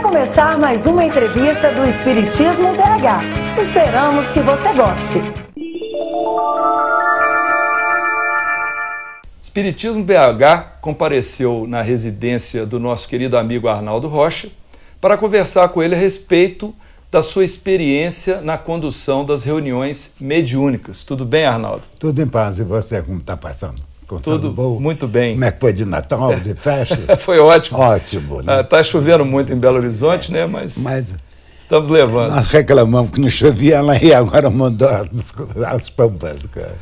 Vai começar mais uma entrevista do Espiritismo BH. Esperamos que você goste. Espiritismo BH compareceu na residência do nosso querido amigo Arnaldo Rocha para conversar com ele a respeito da sua experiência na condução das reuniões mediúnicas. Tudo bem, Arnaldo? Tudo em paz. E você, como está passando? Tudo bom? muito bem. Como é que foi de Natal, de festa? foi ótimo. Ótimo. Está né? ah, chovendo muito em Belo Horizonte, né? Mas, Mas estamos levando. Nós reclamamos que não chovia lá e agora mandou as, as pampas, cara.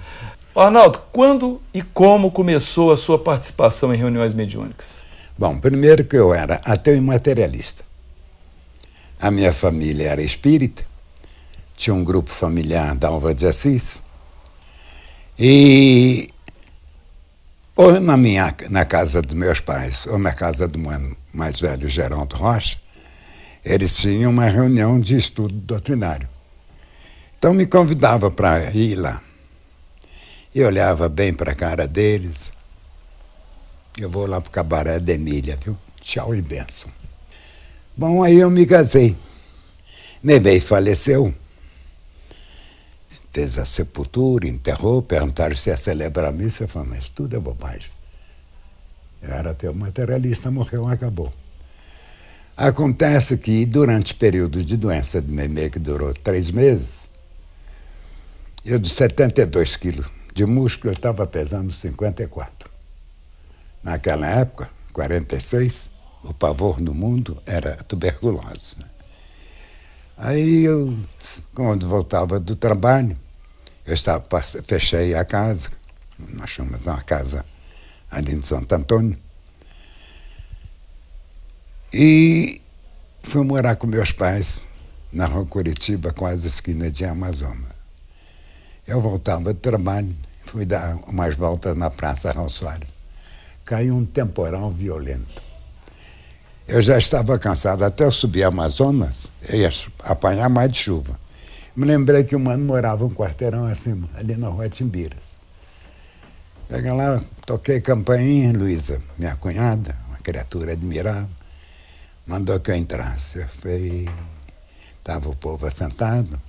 Arnaldo, quando e como começou a sua participação em reuniões mediúnicas? Bom, primeiro que eu era ateu e materialista. A minha família era espírita, tinha um grupo familiar da Alva de Assis. E ou na minha na casa dos meus pais, ou na casa do mano mais velho, Geraldo Rocha, eles tinham uma reunião de estudo doutrinário. Então me convidava para ir lá. E olhava bem para a cara deles. Eu vou lá para o cabaré da Emília, viu? Tchau e benção. Bom, aí eu me casei. Neném faleceu fez a sepultura, enterrou, perguntaram se ia celebrar a missa. Eu falei, mas tudo é bobagem. Eu era até materialista, morreu, acabou. Acontece que durante o período de doença de Memê, que durou três meses, eu de 72 quilos de músculo, eu estava pesando 54. Naquela época, 46, o pavor no mundo era tuberculose. Né? Aí eu, quando voltava do trabalho, eu estava, fechei a casa, nós chamamos uma casa ali em Santo Antônio, e fui morar com meus pais na rua Curitiba, quase esquina de Amazonas. Eu voltava do trabalho, fui dar umas voltas na Praça Raul Soares. Caiu um temporal violento. Eu já estava cansado, até eu subir Amazonas, eu ia apanhar mais de chuva. Me lembrei que o mano morava um quarteirão acima, ali na rua Timbiras. Chega lá, toquei campainha, Luísa, minha cunhada, uma criatura admirável, mandou que eu entrasse. Fui, estava o povo assentado,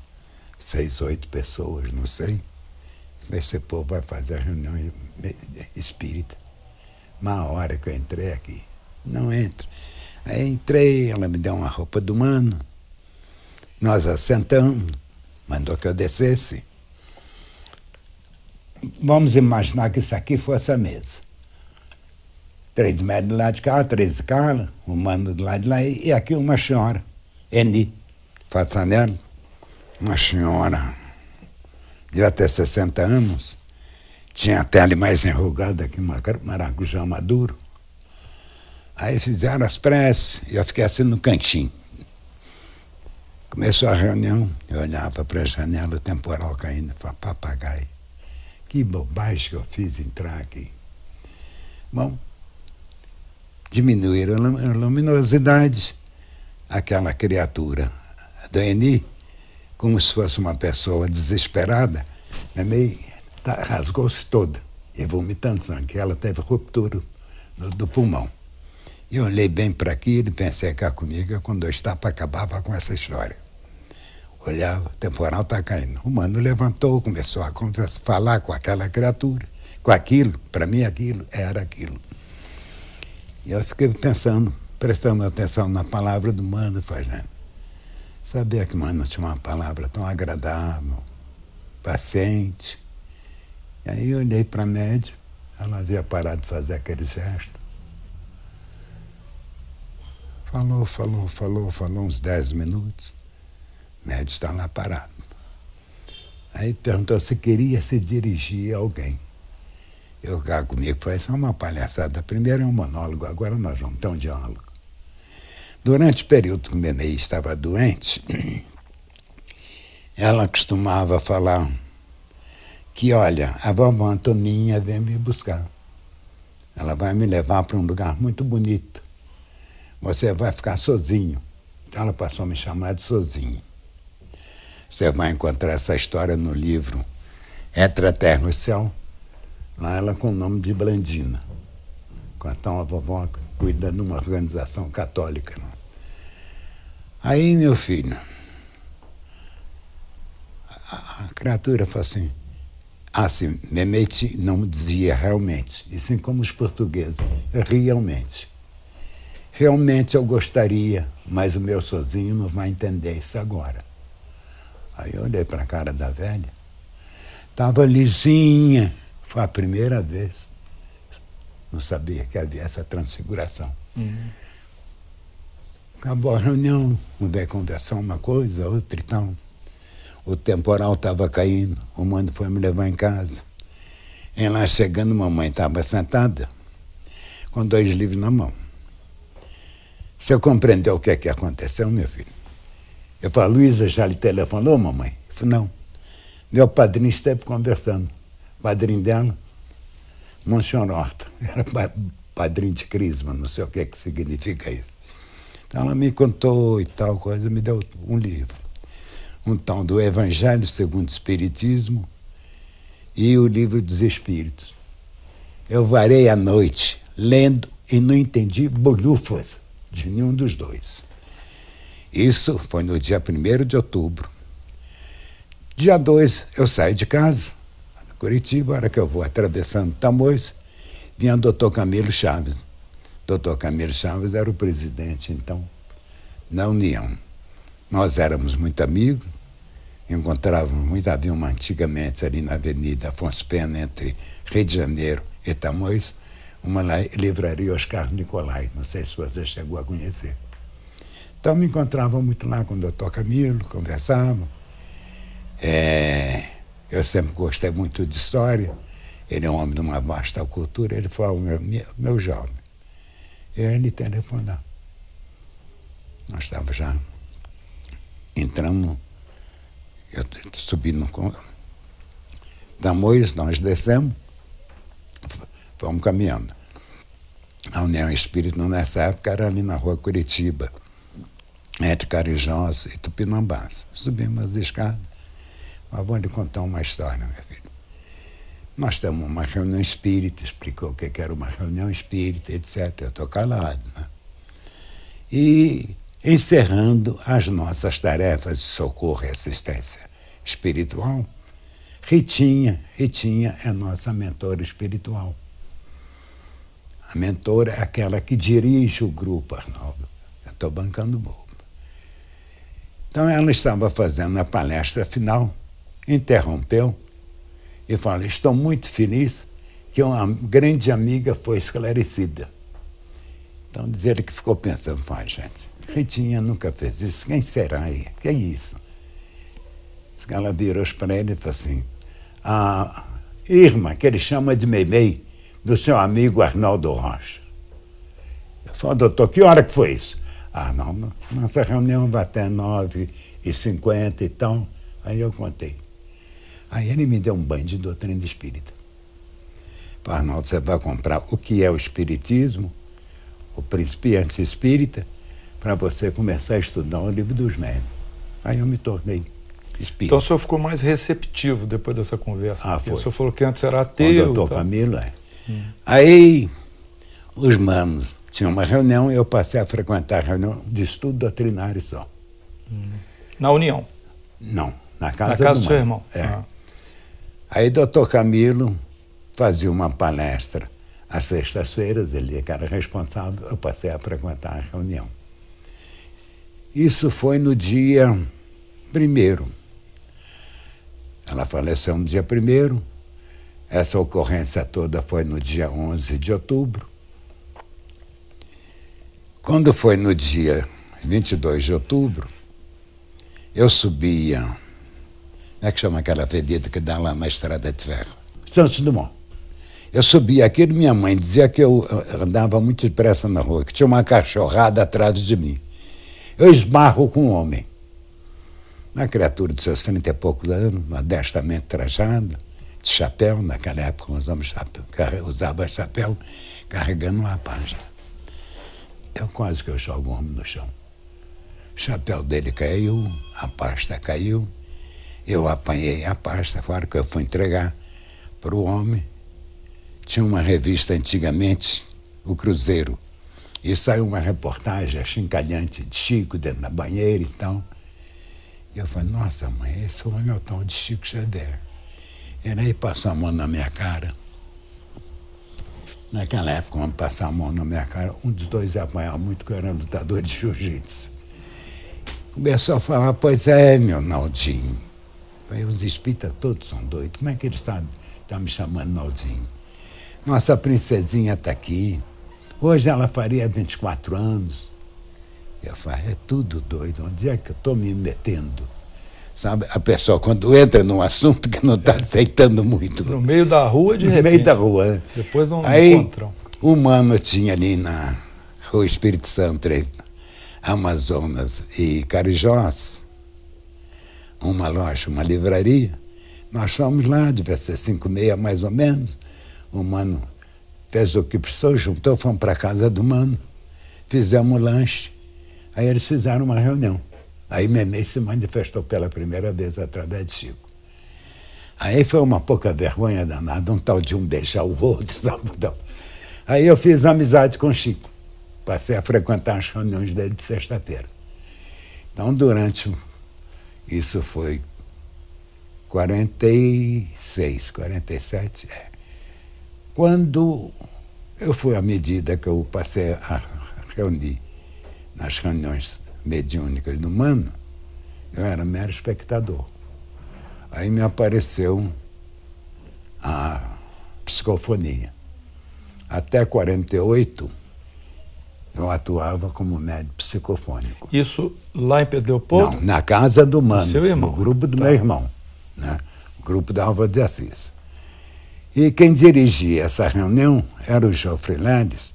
seis, oito pessoas, não sei. Esse povo vai fazer a reunião espírita. Uma hora que eu entrei aqui, não entro. Aí entrei, ela me deu uma roupa do mano. Nós assentamos, mandou que eu descesse. Vamos imaginar que isso aqui fosse a mesa. Três metros do lado de cá, três de cá, o mano do lado de lá, e aqui uma senhora, Eni Fatzanello, uma senhora, devia ter 60 anos, tinha a pele mais enrugada que maracujá maduro. Aí fizeram as preces e eu fiquei assim no cantinho. Começou a reunião, eu olhava para a janela, o temporal caindo, falava, papagaio, que bobagem que eu fiz entrar aqui. Bom, diminuíram a luminosidade, aquela criatura do Eni, como se fosse uma pessoa desesperada, é meio, tá, rasgou-se toda, e vomitando sangue, ela teve ruptura do pulmão. E olhei bem para aquilo e pensei cá comigo, quando eu estava, acabava com essa história. Olhava, o temporal está caindo. O mano levantou, começou a conversar, falar com aquela criatura, com aquilo, para mim aquilo era aquilo. E eu fiquei pensando, prestando atenção na palavra do mano, fazendo. Sabia que mano tinha uma palavra tão agradável, paciente. E aí eu olhei para a média, ela havia parado de fazer aquele gesto. Falou, falou, falou, falou uns dez minutos. O médico está lá parado. Aí perguntou se queria se dirigir a alguém. Eu cá comigo foi é uma palhaçada. Primeiro é um monólogo, agora nós vamos ter um diálogo. Durante o período que o Memei estava doente, ela costumava falar que, olha, a vovó Antoninha vem me buscar. Ela vai me levar para um lugar muito bonito você vai ficar sozinho. Então ela passou a me chamar de sozinho. Você vai encontrar essa história no livro Entre a Terra e o Céu. Lá ela com o nome de Blandina. Então a vovó cuida de uma organização católica. Né? Aí, meu filho, a, a criatura falou assim, assim, Memete não dizia realmente, e sim como os portugueses, realmente. Realmente eu gostaria, mas o meu sozinho não vai entender isso agora. Aí eu olhei para a cara da velha, estava lisinha, foi a primeira vez. Não sabia que havia essa transfiguração. Uhum. Acabou a reunião, mudei conversar uma coisa, outra e tal. O temporal estava caindo, o mano foi me levar em casa. Em lá chegando, mamãe estava sentada com dois livros na mão. Você compreendeu o que é que aconteceu, meu filho? Eu falei, Luísa já lhe telefonou, mamãe? Eu falei, não. Meu padrinho esteve conversando. Padrinho dela, Monsenhor Horta, era padrinho de Crisma, não sei o que, é que significa isso. Então ela me contou e tal coisa, me deu um livro. Um tal do Evangelho segundo o Espiritismo e o Livro dos Espíritos. Eu varei a noite lendo e não entendi bolhufas de nenhum dos dois. Isso foi no dia 1 de outubro. Dia 2, eu saio de casa, Curitiba, hora que eu vou atravessando Tamoios, vinha o doutor Camilo Chaves. Doutor Camilo Chaves era o presidente, então, na União. Nós éramos muito amigos, encontrávamos muito, havia uma antigamente ali na Avenida Afonso Pena, entre Rio de Janeiro e Tamoios, uma livraria Oscar Nicolai, não sei se você chegou a conhecer. Então me encontrava muito lá com o doutor Camilo, conversava. É, eu sempre gostei muito de história. Ele é um homem de uma vasta cultura. Ele falou, meu, meu jovem, ele telefonou. Nós estávamos já, entramos, eu subi da Mois, nós descemos, fomos caminhando. A União Espírita, nessa época, era ali na rua Curitiba, entre Carijós e Tupinambás. Subimos as escadas. Mas vou lhe contar uma história, meu filho. Nós temos uma reunião espírita, explicou o que era uma reunião espírita, etc. Eu estou calado. Né? E encerrando as nossas tarefas de socorro e assistência espiritual, Ritinha, Ritinha é nossa mentora espiritual. A mentora é aquela que dirige o grupo, Arnaldo. Eu estou bancando bobo. Então ela estava fazendo a palestra final, interrompeu e falou: Estou muito feliz que uma grande amiga foi esclarecida. Então dizer que ficou pensando, vai, gente, Ritinha nunca fez isso, quem será aí? Que é isso? Ela virou para ele e falou assim: A Irma, que ele chama de Meimei, do seu amigo Arnaldo Rocha. Eu falei, doutor, que hora que foi isso? Ah, não, nossa reunião vai até nove e cinquenta e tal. Aí eu contei. Aí ele me deu um banho de doutrina espírita. Falei, Arnaldo, você vai comprar o que é o espiritismo, o principiante espírita, para você começar a estudar o livro dos médios. Aí eu me tornei espírita. Então o senhor ficou mais receptivo depois dessa conversa. Ah, foi. O senhor falou que antes era ateu. O doutor Camilo, é. Aí os manos tinham uma reunião e eu passei a frequentar a reunião de estudo doutrinário só. Hum. Na União? Não, na casa, na casa do, do seu irmão. É. Ah. Aí doutor Camilo fazia uma palestra às sextas-feiras, ele que era responsável, eu passei a frequentar a reunião. Isso foi no dia primeiro. Ela faleceu no dia primeiro, essa ocorrência toda foi no dia 11 de outubro. Quando foi no dia 22 de outubro, eu subia. Como é que chama aquela avenida que dá lá na estrada de ferro? Santos Dumont. Eu subia aquilo, minha mãe dizia que eu andava muito depressa na rua, que tinha uma cachorrada atrás de mim. Eu esbarro com um homem. Uma criatura de seus 30 e poucos anos, modestamente trajada de chapéu, naquela época usava chapéu, usava chapéu carregando uma página. Eu quase que eu jogo o homem no chão. O chapéu dele caiu, a pasta caiu, eu apanhei a pasta, claro que eu fui entregar para o homem. Tinha uma revista antigamente, o Cruzeiro, E saiu uma reportagem achincalhante de Chico dentro da banheira e tal. E eu falei, nossa mãe, esse homem é o tal de Chico Xavier. Ele aí passou a mão na minha cara. Naquela época, quando passar a mão na minha cara, um dos dois ia apanhar muito, que eu era lutador de jiu-jitsu. Começou a falar, pois é, meu Naldinho. Falei, os espíritas todos são doidos. Como é que eles sabem? Tá me chamando Naldinho. Nossa princesinha está aqui. Hoje ela faria 24 anos. Eu falei, é tudo doido. Onde é que eu estou me metendo? Sabe, a pessoa quando entra num assunto que não está é. aceitando muito. No meio da rua, de no repente. No meio da rua. Né? Depois não Aí, encontram. O mano tinha ali na Rua Espírito Santo, Amazonas e Carijós, uma loja, uma livraria. Nós fomos lá, devia ser cinco e meia mais ou menos. O mano fez o que precisou, juntou, fomos para a casa do mano, fizemos um lanche. Aí eles fizeram uma reunião. Aí Memei se manifestou pela primeira vez através de Chico. Aí foi uma pouca vergonha danada, um tal de um deixar o outro, sabe? Então, aí eu fiz amizade com Chico. Passei a frequentar as reuniões dele de sexta-feira. Então, durante. Isso foi 46, 47. É. Quando eu fui à medida que eu passei a reunir nas reuniões mediúnicas do Mano, eu era mero espectador. Aí me apareceu a psicofonia. Até 48, eu atuava como médico psicofônico. Isso lá em Pedro? Não, na casa do Mano, seu irmão. no grupo do tá. meu irmão, né? o grupo da Alva de Assis. E quem dirigia essa reunião era o Geoffrey Landes,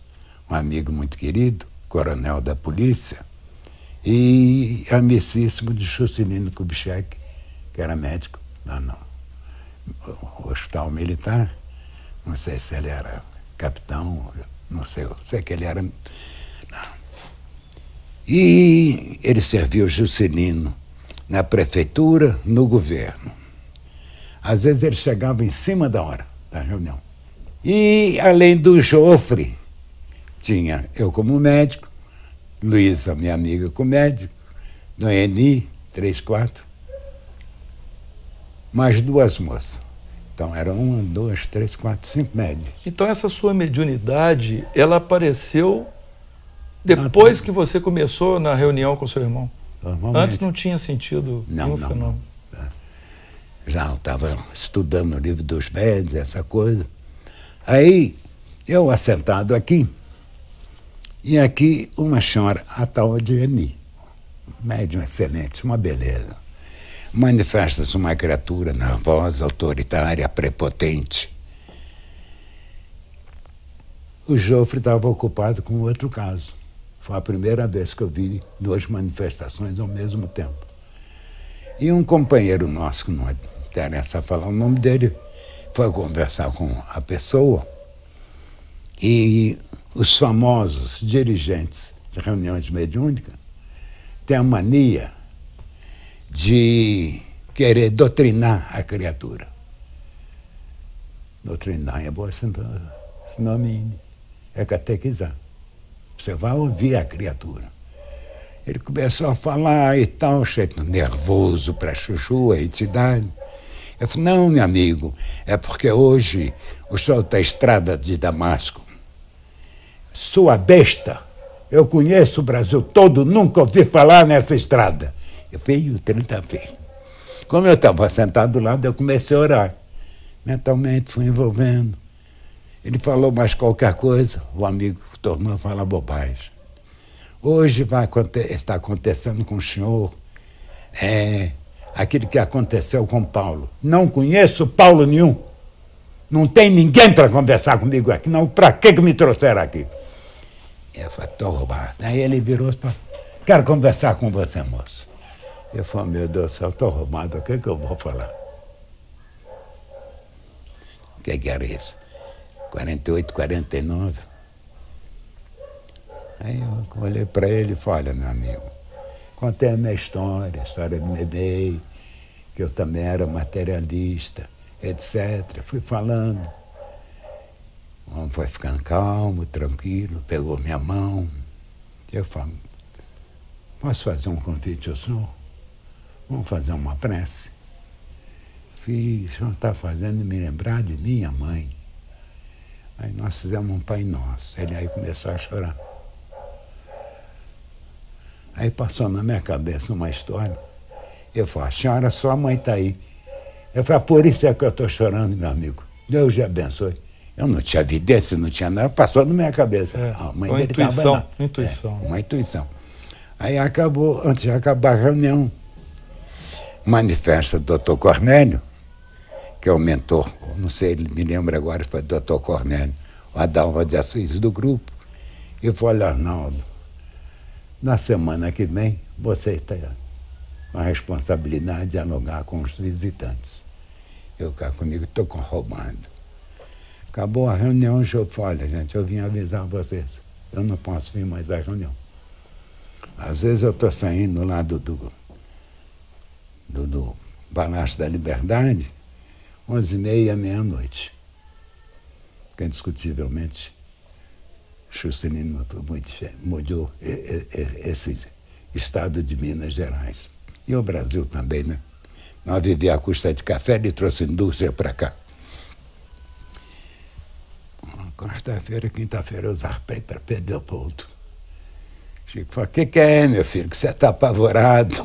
um amigo muito querido, coronel da polícia, e amicíssimo de Juscelino Kubitschek, que era médico lá no Hospital Militar. Não sei se ele era capitão, não sei, sei que ele era. Não. E ele serviu Juscelino na prefeitura, no governo. Às vezes ele chegava em cima da hora da reunião. E, além do Jofre, tinha eu como médico, Luísa, minha amiga comédia, Noemi, três, quatro, mais duas moças. Então eram uma, duas, três, quatro, cinco médios. Então essa sua mediunidade, ela apareceu depois que você começou na reunião com seu irmão? Antes não tinha sentido não, não, não. É. Já estava estudando o livro dos médios, essa coisa. Aí, eu assentado aqui, e aqui uma senhora, a tal de Eni, médium excelente, uma beleza. Manifesta-se uma criatura nervosa, autoritária, prepotente. O Jofre estava ocupado com outro caso. Foi a primeira vez que eu vi duas manifestações ao mesmo tempo. E um companheiro nosso, que não interessa falar o nome dele, foi conversar com a pessoa e os famosos dirigentes de reuniões mediúnicas têm a mania de querer doutrinar a criatura. Doutrinar é boa sinônimo, é catequizar. Você vai ouvir a criatura. Ele começou a falar e tal, cheio nervoso para chuchu, a entidade. Eu falei, não, meu amigo, é porque hoje o senhor está estrada de Damasco sua besta. Eu conheço o Brasil todo, nunca ouvi falar nessa estrada. Eu veio 30 vezes. Como eu estava sentado do lado, eu comecei a orar. Mentalmente fui envolvendo. Ele falou mais qualquer coisa, o amigo tornou a falar bobagem. Hoje vai está acontecendo com o senhor é, aquilo que aconteceu com Paulo. Não conheço Paulo nenhum. Não tem ninguém para conversar comigo aqui. Não, para que, que me trouxeram aqui? Eu falei, estou roubado. Aí ele virou e falou, quero conversar com você, moço. Eu falei, meu Deus do céu, estou roubado, o que, que eu vou falar? O que, que era isso? 48, 49. Aí eu olhei para ele e falei, olha, meu amigo, contei a minha história, a história do bebê, que eu também era materialista, etc. Fui falando. O homem foi ficando calmo, tranquilo, pegou minha mão. Eu falo, posso fazer um convite ao senhor? Vamos fazer uma prece? Fiz, o senhor está fazendo me lembrar de minha mãe. Aí nós fizemos um Pai Nosso. Ele aí começou a chorar. Aí passou na minha cabeça uma história. Eu falei, senhora, sua mãe está aí. Eu falei, ah, por isso é que eu estou chorando, meu amigo. Deus te abençoe. Eu não tinha evidência, não tinha nada, passou na minha cabeça. É, uma dele intuição, intuição. É, uma intuição. Aí acabou, antes de acabar a reunião, manifesta o doutor Cornélio, que é o mentor, não sei, me lembra agora, foi o doutor Cornélio, o Adalva de Assis do grupo, e falou, Arnaldo, na semana que vem você está com a responsabilidade de dialogar com os visitantes. Eu cá comigo estou roubando. Acabou a reunião, senhor falou, olha, gente, eu vim avisar vocês. Eu não posso vir mais à reunião. Às vezes eu estou saindo lá do, do, do, do Palácio da Liberdade, onze e meia, meia-noite. Que indiscutivelmente Juscelino mudou esse estado de Minas Gerais. E o Brasil também, né? Nós vivíamos à custa de café, ele trouxe indústria para cá. Quarta-feira, quinta-feira, eu zarpei para Pedro Leopoldo. Chico falou, o que, que é, meu filho, que você está apavorado?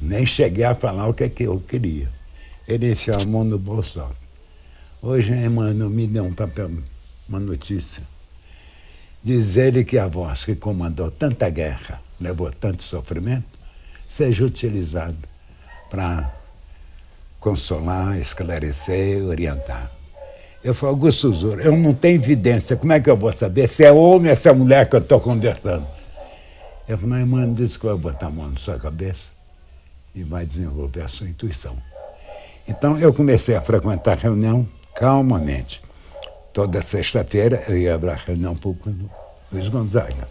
Nem cheguei a falar o que, que eu queria. Ele chamou no bolso. Hoje, mano, me deu um papel, uma notícia. Diz ele que a voz que comandou tanta guerra, levou tanto sofrimento, seja utilizado para consolar, esclarecer, orientar. Eu falo, Augusto Zura, eu não tenho evidência, como é que eu vou saber se é homem ou se é mulher que eu estou conversando? Eu falei, não, irmã, disse que vai botar a mão na sua cabeça e vai desenvolver a sua intuição. Então eu comecei a frequentar a reunião calmamente. Toda sexta-feira eu ia para a reunião pública no Luiz Gonzaga.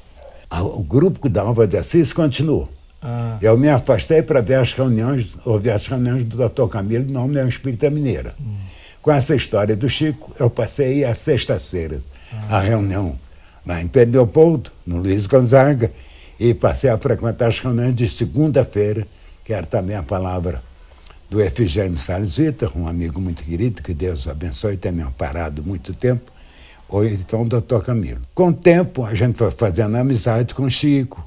O grupo que dava de Assis continuou. Ah. Eu me afastei para ver as reuniões, ouvir as reuniões do Dr. Camilo na União Espírita Mineira. Hum. Com essa história do Chico, eu passei a sexta-feira, ah. a reunião lá em Leopoldo, no Luiz Gonzaga, e passei a frequentar as reuniões de segunda-feira, que era também a palavra do Efigênio Salles Vitor, um amigo muito querido, que Deus o abençoe, tem me amparado muito tempo, ou então o doutor Camilo. Com o tempo, a gente foi fazendo amizade com o Chico.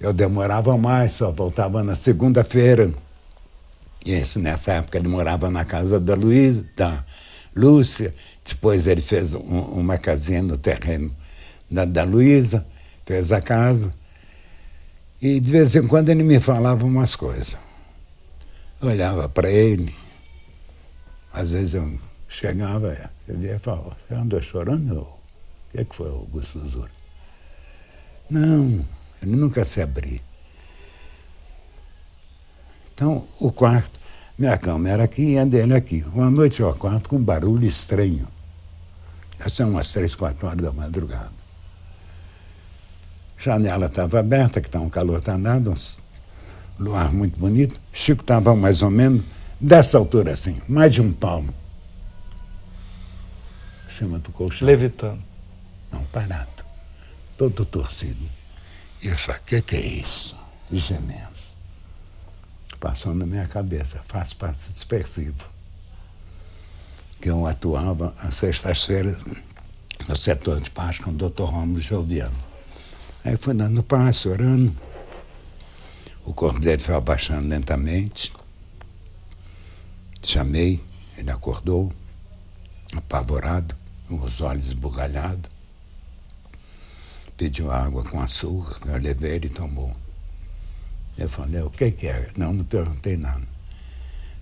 Eu demorava mais, só voltava na segunda-feira nessa época ele morava na casa da Luísa, da Lúcia. Depois ele fez um, uma casinha no terreno da, da Luísa, fez a casa. E de vez em quando ele me falava umas coisas. Eu olhava para ele, às vezes eu chegava, eu via e falava, você andou chorando? O que, é que foi, Augusto Zura? Não, ele nunca se abria. Então, o quarto, minha cama era aqui e a dele aqui. Uma noite eu acordo com um barulho estranho. Já são umas três, quatro horas da madrugada. Janela estava aberta, que está um calor danado, um luar muito bonito. Chico estava mais ou menos dessa altura assim, mais de um palmo. Em cima do colchão. Levitando. Não, parado. Todo torcido. E eu falei, o que, que é isso? Gemendo passou na minha cabeça, faz parte dispersivo. Que eu atuava às sextas-feiras no setor de paz com o doutor Romulo Joviano. Aí fui dando passo, orando. O corpo dele foi abaixando lentamente. Chamei, ele acordou, apavorado, com os olhos esbugalhados. Pediu água com açúcar, eu levei, ele tomou. Eu falei, o que, que é? Não, não perguntei nada.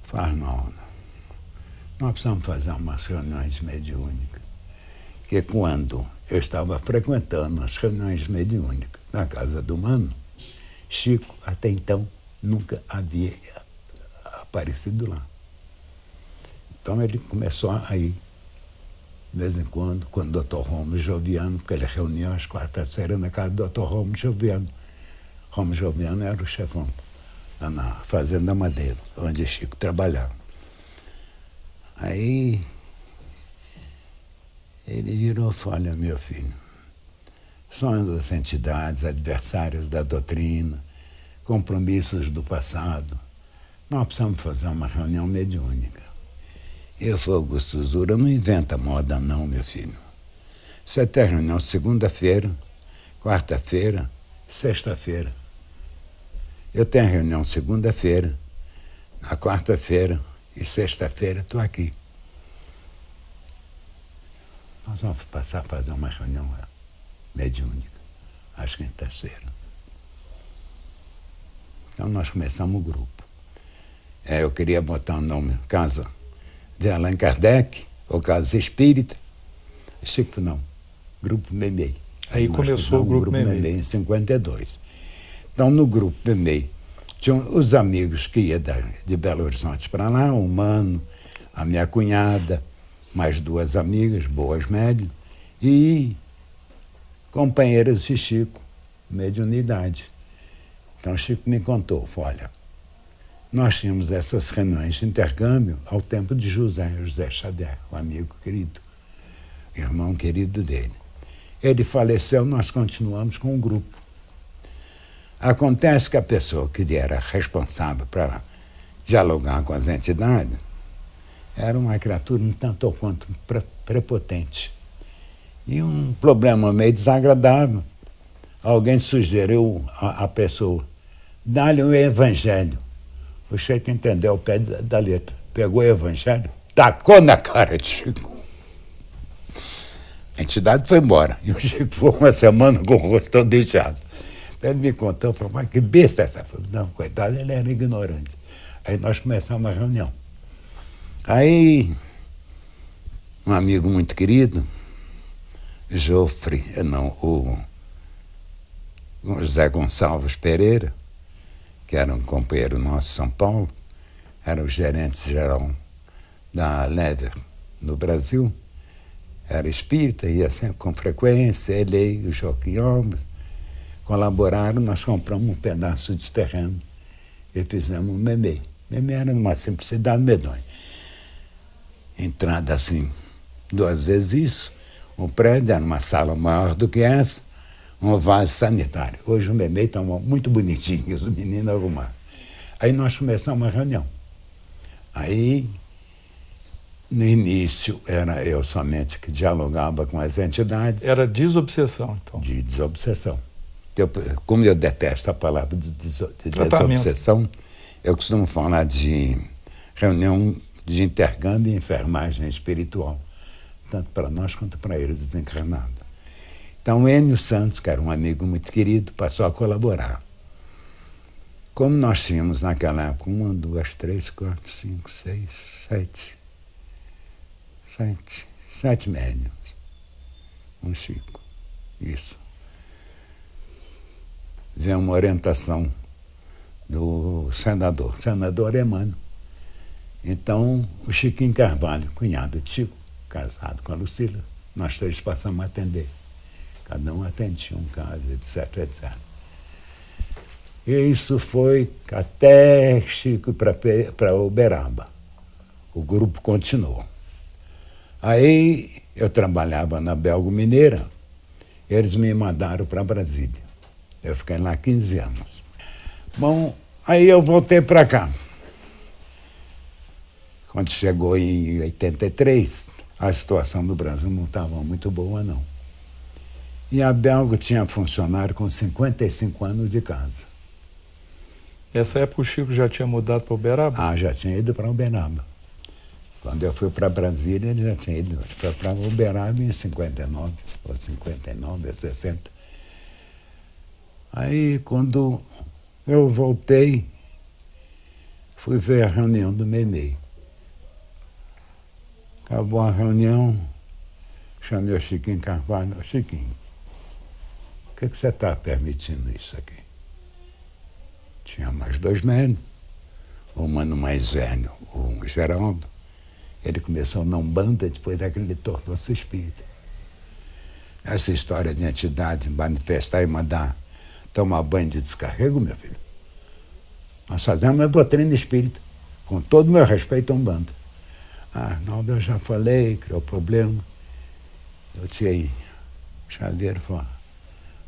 Falei, não, nós precisamos fazer umas reuniões mediúnicas. Que quando eu estava frequentando as reuniões mediúnicas na casa do Mano, Chico, até então, nunca havia aparecido lá. Então ele começou a ir, de vez em quando, quando o doutor Romo Joviano, porque ele reunia às quartas-feiras na casa do doutor Romo Joviano Romo Joviano era o chefão lá na Fazenda Madeira, onde Chico trabalhava. Aí Ele virou falou, olha, meu filho, sonhos das entidades, adversários da doutrina, compromissos do passado. Nós precisamos fazer uma reunião mediúnica. Eu falei, Augusto Zura, não inventa moda não, meu filho. Você tem reunião segunda-feira, quarta-feira, sexta-feira. Eu tenho reunião segunda-feira, na quarta-feira e sexta-feira estou aqui. Nós vamos passar a fazer uma reunião mediúnica, às quintas-feiras. Então nós começamos o grupo. É, eu queria botar o nome Casa de Allan Kardec, ou Casa Espírita. Chico, não, Grupo Memei. Aí nós começou o Grupo, grupo Memei. em 52. Então, no Grupo Memei, tinham os amigos que iam de Belo Horizonte para lá, o Mano, a minha cunhada, mais duas amigas, boas médias, e companheiras de Chico, mediunidade. Então Chico me contou, olha, nós tínhamos essas reuniões de intercâmbio ao tempo de José, José Xavier, um amigo querido, irmão querido dele. Ele faleceu, nós continuamos com o grupo. Acontece que a pessoa que era responsável para dialogar com as entidades era uma criatura um tanto ou quanto prepotente. E um problema meio desagradável. Alguém sugeriu à pessoa, dá-lhe o evangelho. O Sheik entendeu o pé da, da letra. Pegou o evangelho, tacou na cara de Chico. A entidade foi embora. E o Chico ficou uma semana com o rosto todo inchado. Ele me contou, falou, mas que besta essa? Falei, não, coitado, ele era ignorante. Aí nós começamos a reunião. Aí, um amigo muito querido, Jofre, não, o José Gonçalves Pereira, que era um companheiro nosso de São Paulo, era o gerente geral da Lever no Brasil, era espírita, ia sempre com frequência, ele e o Joaquim Alves colaboraram, nós compramos um pedaço de terreno e fizemos um memei. Memei era uma simplicidade medonha entrada assim, duas vezes isso. O prédio era uma sala maior do que essa, um vaso sanitário. Hoje o Memei está muito bonitinho, os meninos arrumaram. Aí nós começamos a reunião. Aí, no início, era eu somente que dialogava com as entidades. Era desobsessão, então. De desobsessão. Eu, como eu detesto a palavra de, de desobsessão, eu costumo falar de reunião de intercâmbio e enfermagem espiritual, tanto para nós quanto para eles desencarnados. Então, Enio Santos, que era um amigo muito querido, passou a colaborar. Como nós tínhamos naquela época uma, duas, três, quatro, cinco, seis, sete, sete, sete médiums. Um Chico. Isso. Veio uma orientação do senador, senador Emmanuel, então, o Chiquinho Carvalho, cunhado de Chico, casado com a Lucila, nós três passamos a atender. Cada um atendia um caso, etc, etc. E isso foi até Chico para Uberaba. O grupo continuou. Aí eu trabalhava na Belgo Mineira, eles me mandaram para Brasília. Eu fiquei lá 15 anos. Bom, aí eu voltei para cá. Quando chegou em 83, a situação do Brasil não estava muito boa, não. E a Belga tinha funcionário com 55 anos de casa. Nessa época o Chico já tinha mudado para Uberaba? Ah, já tinha ido para Uberaba. Quando eu fui para Brasília, ele já tinha ido. Foi para Uberaba em 59, ou 59, 60. Aí, quando eu voltei, fui ver a reunião do Memei. Acabou a reunião, chamei o Chiquinho Carvalho. Chiquinho, por que, que você está permitindo isso aqui? Tinha mais dois médicos, o mano mais velho, o Geraldo. Ele começou na Umbanda, depois é que ele tornou-se espírita. Essa história de entidade manifestar e mandar tomar banho de descarrego, meu filho. Nós fazemos a doutrina espírita, com todo o meu respeito a Umbanda. Ah, Arnaldo, eu já falei, criou problema. Eu tirei chaveiro fora,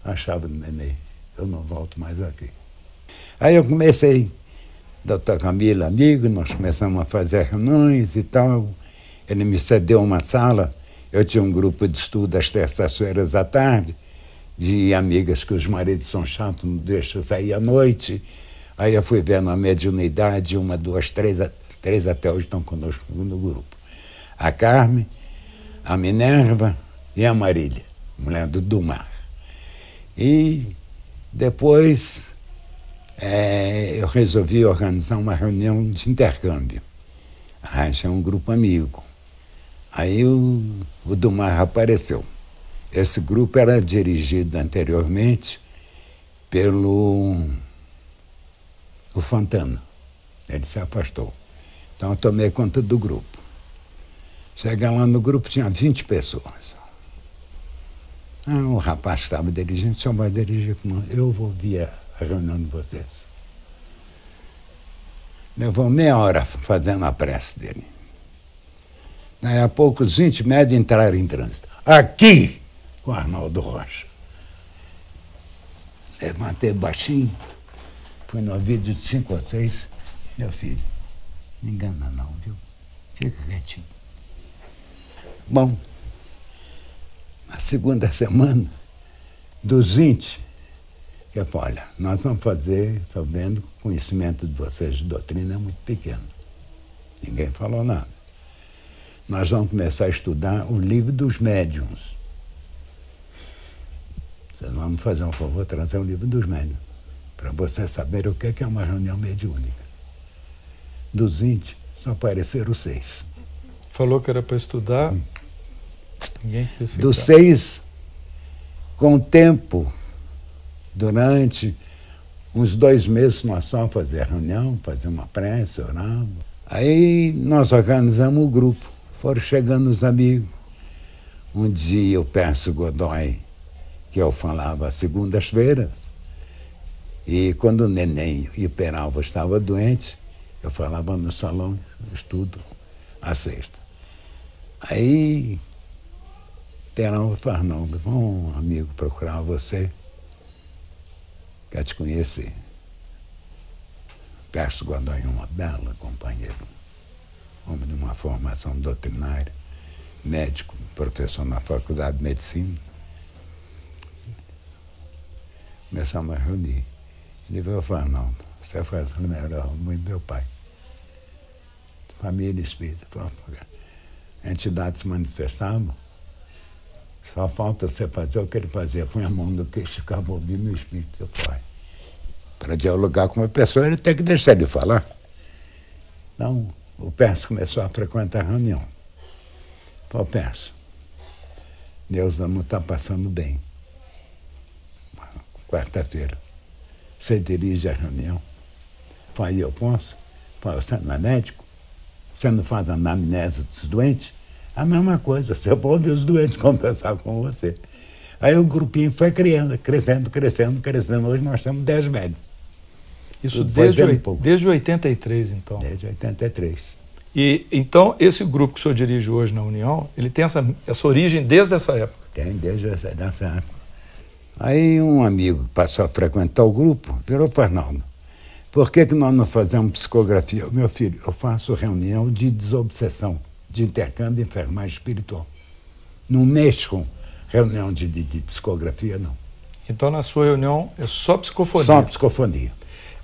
a chave do neném. Eu não volto mais aqui. Aí eu comecei, doutor Camilo, amigo, nós começamos a fazer reuniões e tal. Ele me cedeu uma sala. Eu tinha um grupo de estudo às terças-feiras à tarde, de amigas que os maridos são chatos, não deixam sair à noite. Aí eu fui vendo a mediunidade, uma, duas, três, três até hoje estão conosco no grupo. A Carmen, a Minerva e a Marília, mulher do Dumar. E depois é, eu resolvi organizar uma reunião de intercâmbio. Arranjei um grupo amigo. Aí o, o Dumar apareceu. Esse grupo era dirigido anteriormente pelo o Fontana. Ele se afastou. Então eu tomei conta do grupo. Chega lá no grupo, tinha 20 pessoas. Ah, o rapaz estava dirigindo, só vai dirigir eu vou via a reunião de vocês. Levou meia hora fazendo a prece dele. Daí a pouco os 20 médios entraram em trânsito. Aqui, com Arnaldo Rocha. Levantei baixinho, fui no vídeo de cinco ou seis. Meu filho, não engana não, viu? Fica quietinho. Bom, na segunda semana, dos 20, eu falei, olha, nós vamos fazer, estou vendo, o conhecimento de vocês de doutrina é muito pequeno. Ninguém falou nada. Nós vamos começar a estudar o livro dos médiums. Vocês vão fazer um favor, trazer o livro dos médiums, para vocês saberem o que é uma reunião mediúnica. Dos 20, só apareceram seis. Falou que era para estudar. Hum. Ninguém quis ficar. Dos seis, com o tempo, durante uns dois meses, nós só fazer reunião, fazer uma prece, orar. Aí nós organizamos o grupo. Foram chegando os amigos. Um dia o Pércio Godoy, que eu falava segundas-feiras, e quando o neném e o Peralva estavam doentes, eu falava no salão, estudo, a sexta. Aí Peralva falou, Arnaldo, vamos, um amigo, procurar você. Quer te conhecer. Pércio Godoy é uma bela companheira. Homem de uma formação doutrinária, médico, professor na faculdade de medicina. Começamos a reunir. Ele veio falar, Arnaldo, você faz o melhor muito meu pai. Família espírita. Entidades se manifestavam só falta você fazer o que ele fazia, põe a mão no queixo, ficava ouvindo o espírito. Eu falei, para dialogar com uma pessoa, ele tem que deixar de falar. Então, o Perso começou a frequentar a reunião. Falei, Perso, Deus não está passando bem. Quarta-feira, você dirige a reunião. Falei, eu posso? Falei, você não é médico? Você não faz anamnese dos doentes? A mesma coisa, você pode os doentes conversar com você. Aí o grupinho foi criando, crescendo, crescendo, crescendo. Hoje nós temos 10 médicos. Isso desde, o, desde 83, então? Desde 83. E então esse grupo que o senhor dirige hoje na União, ele tem essa, essa origem desde essa época? Tem, desde essa, dessa época. Aí um amigo passou a frequentar o grupo, virou Fernando. Por que, que nós não fazemos psicografia? Meu filho, eu faço reunião de desobsessão de intercâmbio de enfermagem espiritual. Não mexo com reunião de, de, de, psicografia, não. Então, na sua reunião, é só psicofonia? Só psicofonia.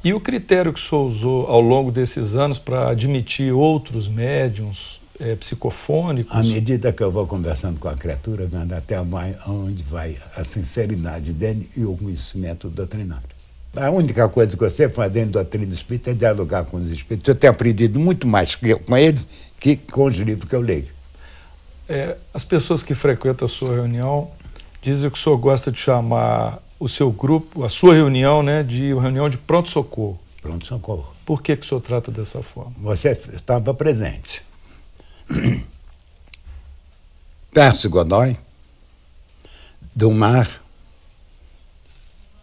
E o critério que o senhor usou ao longo desses anos para admitir outros médiums é, psicofônicos? À medida que eu vou conversando com a criatura, vendo até onde vai a sinceridade dele e o conhecimento doutrinário. A única coisa que você faz dentro do doutrina espírita é dialogar com os espíritos. Eu tenho aprendido muito mais com eles que com os livros que eu leio. É, as pessoas que frequentam a sua reunião dizem que o senhor gosta de chamar o seu grupo, a sua reunião, né, de reunião de pronto-socorro. Pronto-socorro. Por que, que o senhor trata dessa forma? Você estava presente. Pércio Godoy, do Mar,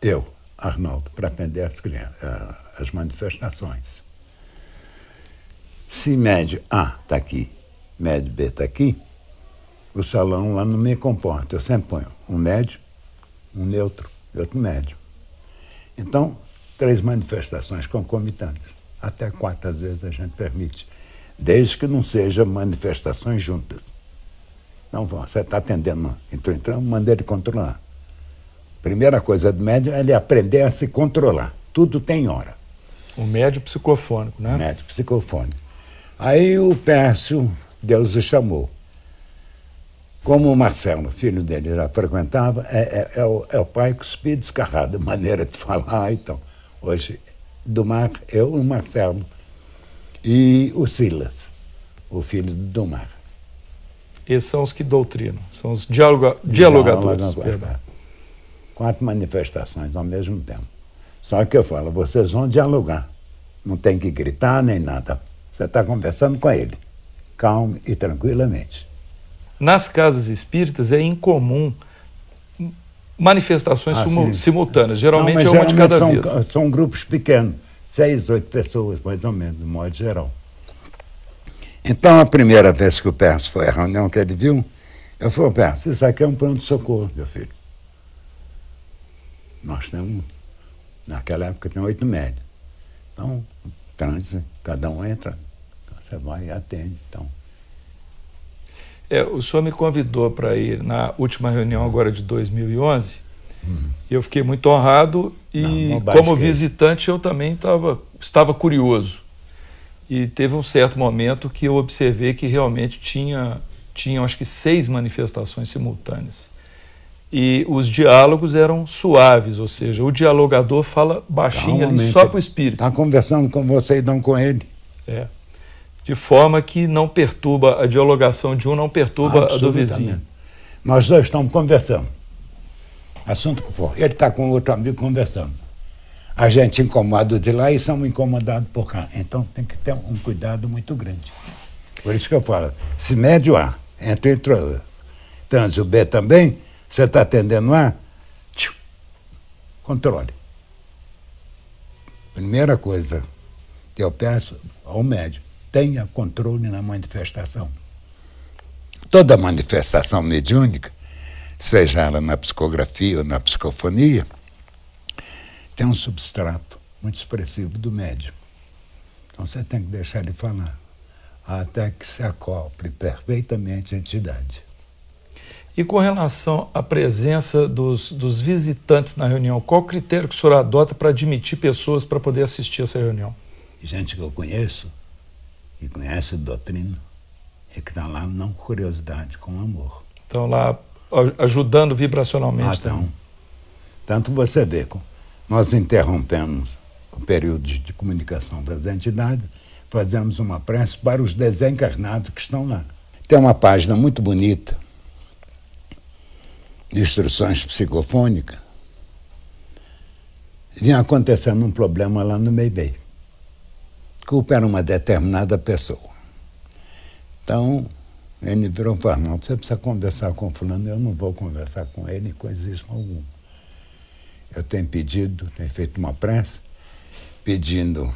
eu. Arnaldo, para atender as, as manifestações. Se médio A está aqui, médio B está aqui, o salão lá não me comporta. Eu sempre ponho um médio, um neutro e outro médio. Então, três manifestações concomitantes. Até quatro, às vezes, a gente permite, desde que não sejam manifestações juntas. Não, você está atendendo, entrou entrando, manda ele controlar. Primeira coisa do médium é ele aprender a se controlar. Tudo tem hora. O médio psicofônico, né? Médio psicofônico. Aí o Pércio, Deus o chamou. Como o Marcelo, filho dele, já frequentava, é, é, é, o, é o pai cuspir descarrado, maneira de falar. Então, hoje, do Mar, eu, o Marcelo e o Silas, o filho do Domar. Esses são os que doutrinam, são os dialoga dialogadores. Quatro manifestações ao mesmo tempo. Só que eu falo, vocês vão dialogar. Não tem que gritar nem nada. Você está conversando com ele, calmo e tranquilamente. Nas casas espíritas é incomum manifestações ah, simultâneas. Geralmente Não, é uma geralmente de cada são, vez. São grupos pequenos, seis, oito pessoas, mais ou menos, de modo geral. Então, a primeira vez que o Pércio foi à reunião que ele viu, eu falei, Pércio, isso aqui é um pronto-socorro, meu filho. Nós temos, naquela época, tem oito médios. Então, trânsito, cada um entra, você vai e atende. Então. É, o senhor me convidou para ir na última reunião agora de 2011 hum. eu fiquei muito honrado e não, não como visitante eu também tava, estava curioso e teve um certo momento que eu observei que realmente tinha, tinha acho que seis manifestações simultâneas. E os diálogos eram suaves, ou seja, o dialogador fala baixinho ali só para o espírito. Está conversando com você e não com ele. É. De forma que não perturba, a dialogação de um não perturba a do vizinho. Nós dois estamos conversando. Assunto que for. Ele está com outro amigo conversando a gente incomoda de lá e somos incomodados por cá. Então tem que ter um cuidado muito grande. Por isso que eu falo, se mede o A, entre o B também, você está atendendo A, controle. Primeira coisa que eu peço ao médico, tenha controle na manifestação. Toda manifestação mediúnica, seja ela na psicografia ou na psicofonia, tem um substrato muito expressivo do médium. Então você tem que deixar ele falar até que se acople perfeitamente a entidade. E com relação à presença dos, dos visitantes na reunião, qual o critério que o senhor adota para admitir pessoas para poder assistir essa reunião? Gente que eu conheço, e conhece a doutrina, e que está lá não com curiosidade, com amor. Estão lá ajudando vibracionalmente. Ah, então, tanto você vê, nós interrompemos o período de comunicação das entidades, fazemos uma prece para os desencarnados que estão lá. Tem uma página muito bonita de instruções psicofônicas. Vinha acontecendo um problema lá no Meibei. Culpa era uma determinada pessoa. Então, ele virou e falou, não, você precisa conversar com fulano, eu não vou conversar com ele, coisa isso alguma eu tenho pedido, tenho feito uma prece, pedindo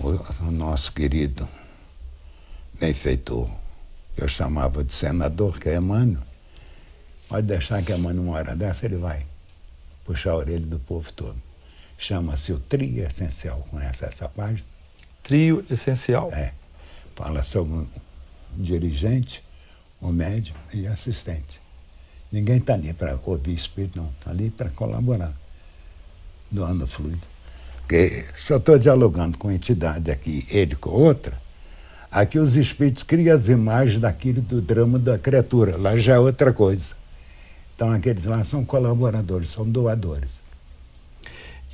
o, o nosso querido benfeitor, que eu chamava de senador, que é Emmanuel, pode deixar que Emmanuel, uma hora dessa, ele vai puxar a orelha do povo todo. Chama-se o Trio Essencial, conhece essa página? Trio Essencial? É. Fala sobre dirigente, o médium e assistente. Ninguém está ali para ouvir espírito, não. Está ali para colaborar, doando fluido. Porque se eu estou dialogando com entidade aqui, ele com outra, aqui os espíritos criam as imagens daquilo do drama da criatura. Lá já é outra coisa. Então aqueles lá são colaboradores, são doadores.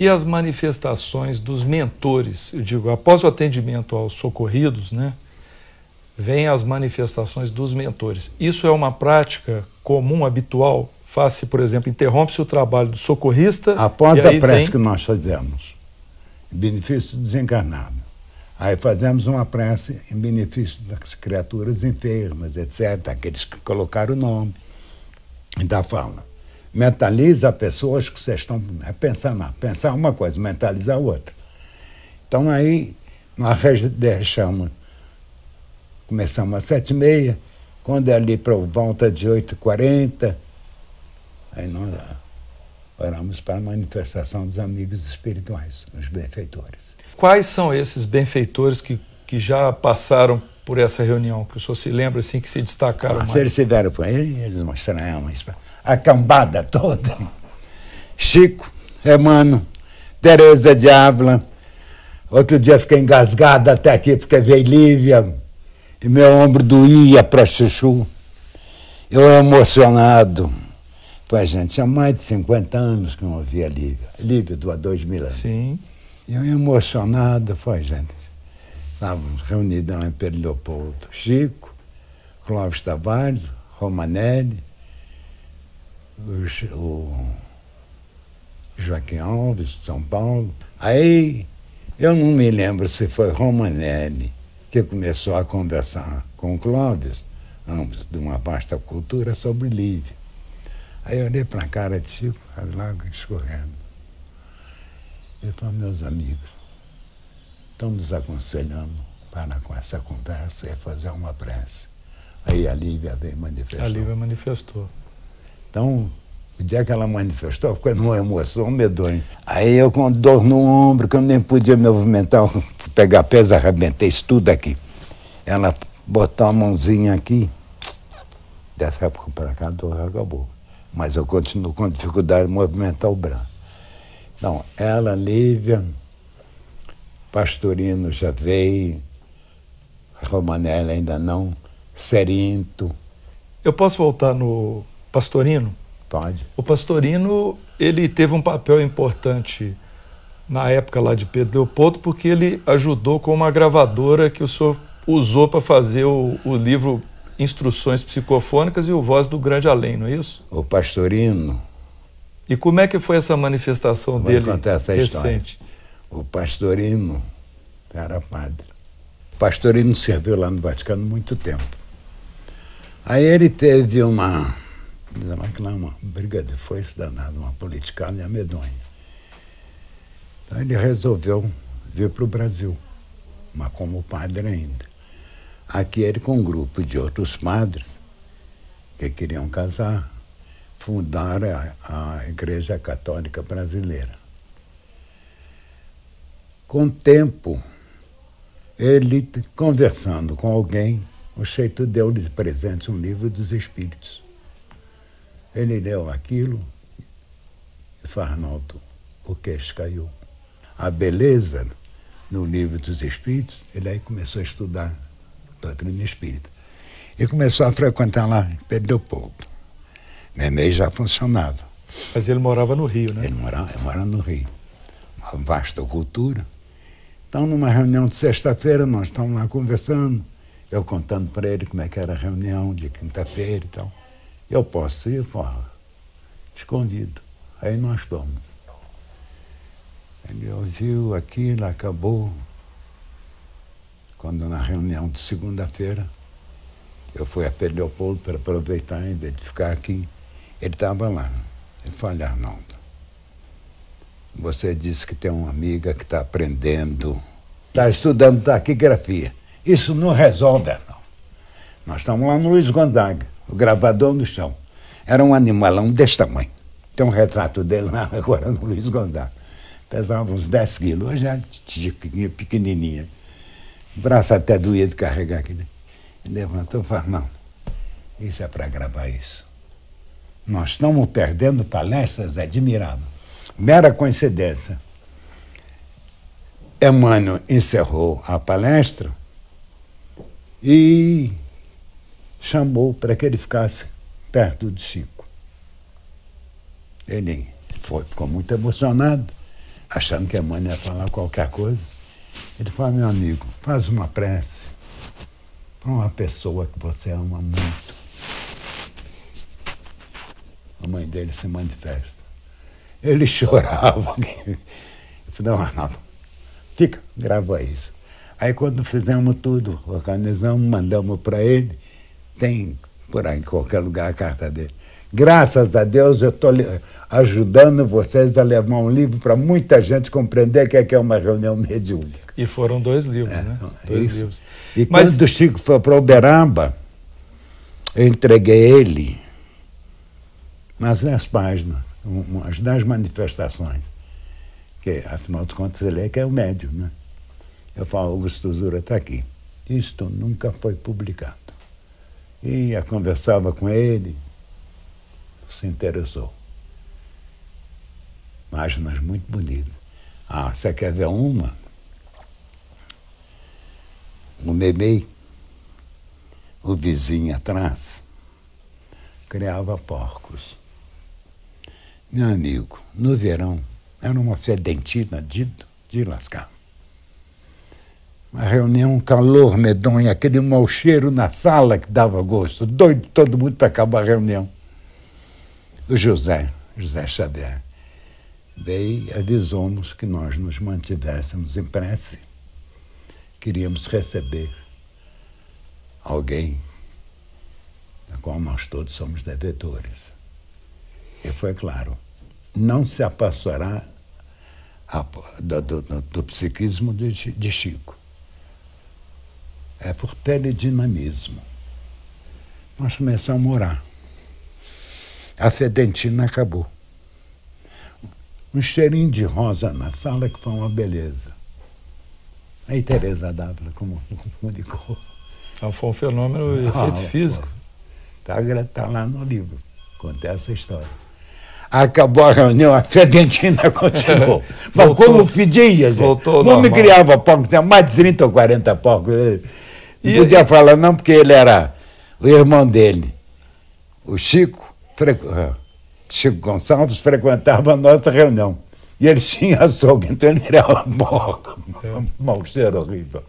E as manifestações dos mentores, eu digo, após o atendimento aos socorridos, né? Vêm as manifestações dos mentores. Isso é uma prática comum, habitual? Faz-se, por exemplo, interrompe-se o trabalho do socorrista. Após a prece vem... que nós fazemos, em benefício do desencarnado, aí fazemos uma prece em benefício das criaturas enfermas, etc., aqueles que colocaram o nome. Ainda fala. Mentaliza pessoas que vocês estão é pensando, pensar uma coisa, mentalizar outra. Então aí nós deixamos Começamos às sete e meia, Quando é ali para volta de 8h40, aí nós oramos para a manifestação dos amigos espirituais, os benfeitores. Quais são esses benfeitores que, que já passaram por essa reunião, que o senhor se lembra assim que se destacaram ah, mais? Se eles estiveram por aí, eles mostraram a cambada toda. Chico, Emano, Tereza de Ávila. Outro dia fiquei engasgada até aqui porque veio Lívia e meu ombro doía para chuchu. Eu emocionado. Pois, gente, tinha mais de 50 anos que eu não ouvia Lívia. Lívia do há dois mil anos. Sim. E eu emocionado, foi, gente. Estávamos reunidos lá em Pedro Leopoldo. Chico, Clóvis Tavares, Romanelli, o, o Joaquim Alves, de São Paulo. Aí, eu não me lembro se foi Romanelli que começou a conversar com o Clóvis, ambos de uma vasta cultura, sobre Lívia. Aí eu olhei para a cara de Chico, as lágrimas escorrendo. Ele falou, meus amigos, estão nos aconselhando para com essa conversa e fazer uma prece. Aí a Lívia veio manifestar. A Lívia manifestou. Então, o dia que ela manifestou, ficou numa emoção medonha. Aí eu com dor no ombro, que eu nem podia me movimentar, pegar peso, arrebentei isso tudo aqui. Ela botou a mãozinha aqui, dessa época para cá a dor acabou. Mas eu continuo com dificuldade de movimentar o braço. Então, ela, Lívia, Pastorino já veio, Romanella ainda não, Serinto. Eu posso voltar no Pastorino? Pode. O Pastorino, ele teve um papel importante na época lá de Pedro Leopoldo, porque ele ajudou com uma gravadora que o senhor usou para fazer o, o, livro Instruções Psicofônicas e o Voz do Grande Além, não é isso? O Pastorino. E como é que foi essa manifestação Vou dele contar essa recente? História. O Pastorino era padre. O Pastorino serviu lá no Vaticano muito tempo. Aí ele teve uma Dizem lá que lá é uma briga de foice danada, uma politicagem medonha. Então ele resolveu vir para o Brasil, mas como padre ainda. Aqui ele com um grupo de outros padres que queriam casar, fundaram a, a Igreja Católica Brasileira. Com o tempo, ele conversando com alguém, o Cheito deu-lhe de presente um livro dos Espíritos. Ele leu aquilo e falou, Arnaldo, o queixo caiu. A beleza no livro dos Espíritos, ele aí começou a estudar doutrina espírita. E começou a frequentar lá Pedro Leopoldo. Neném já funcionava. Mas ele morava no Rio, né? Ele morava, ele morava no Rio. Uma vasta cultura. Então, numa reunião de sexta-feira, nós estávamos lá conversando, eu contando para ele como é que era a reunião de quinta-feira e tal. Eu posso ir fora. Te convido. Aí nós fomos. Ele ouviu aquilo, acabou. Quando na reunião de segunda-feira, eu fui a Pedro Leopoldo para aproveitar, em vez de ficar aqui, ele estava lá. Ele falou, Arnaldo, você disse que tem uma amiga que está aprendendo, está estudando taquigrafia. Isso não resolve, não. Nós estamos lá no Luiz Gonzaga o gravador no chão. Era um animalão desse tamanho. Tem um retrato dele lá agora no Luiz Gonzaga. Pesava uns 10 quilos. Hoje é pequenininha. O braço até doía de carregar aqui. Né? Ele levantou e falou, não, isso é para gravar isso. Nós estamos perdendo palestras admiráveis. Mera coincidência. Emmanuel encerrou a palestra e chamou para que ele ficasse perto de Chico. Ele foi, ficou muito emocionado, achando que a mãe ia falar qualquer coisa. Ele falou, meu amigo, faz uma prece para uma pessoa que você ama muito. A mãe dele se manifesta. Ele chorava. Eu falei, não, Arnaldo, fica, grava isso. Aí quando fizemos tudo, organizamos, mandamos para ele, tem por aí, em qualquer lugar, a carta dele. Graças a Deus eu estou ajudando vocês a levar um livro para muita gente compreender que é, que é uma reunião mediúnica. E foram dois livros, é, né? Dois isso. livros. E Mas... quando o Chico foi para Uberaba, Eu entreguei ele nas minhas páginas, umas das manifestações, que afinal de contas ele é que é o médium, né? Eu falo, Augusto Zura está aqui. Isto nunca foi publicado. E conversava com ele, se interessou. Páginas muito bonitas. Ah, você quer ver uma? No Memei, o vizinho atrás criava porcos. Meu amigo, no verão, era uma fedentina de, de lascar. Uma reunião, um calor medonho, aquele mau cheiro na sala que dava gosto, doido todo mundo para acabar a reunião. O José, José Xavier, veio e avisou-nos que nós nos mantivéssemos em prece. Queríamos receber alguém da qual nós todos somos devedores. E foi claro, não se afastará do, do, do, psiquismo de, de Chico. É por teledinamismo. Nós começamos a morar. A sedentina acabou. Um cheirinho de rosa na sala que foi uma beleza. Aí Tereza Dávila como comunicou. Então foi um fenômeno, ah, efeito físico. Está tá lá no livro, conta essa história. Acabou a reunião, a fedentina continuou. Mas voltou, como fedia, gente. Voltou não me criava porco, tinha mais de 30 ou 40 porcos. Não e, podia e... falar não, porque ele era o irmão dele. O Chico, frequ... Ah, Chico Gonçalves frequentava a nossa reunião. E ele tinha açougue, então ele era. Um mau cheiro horrível.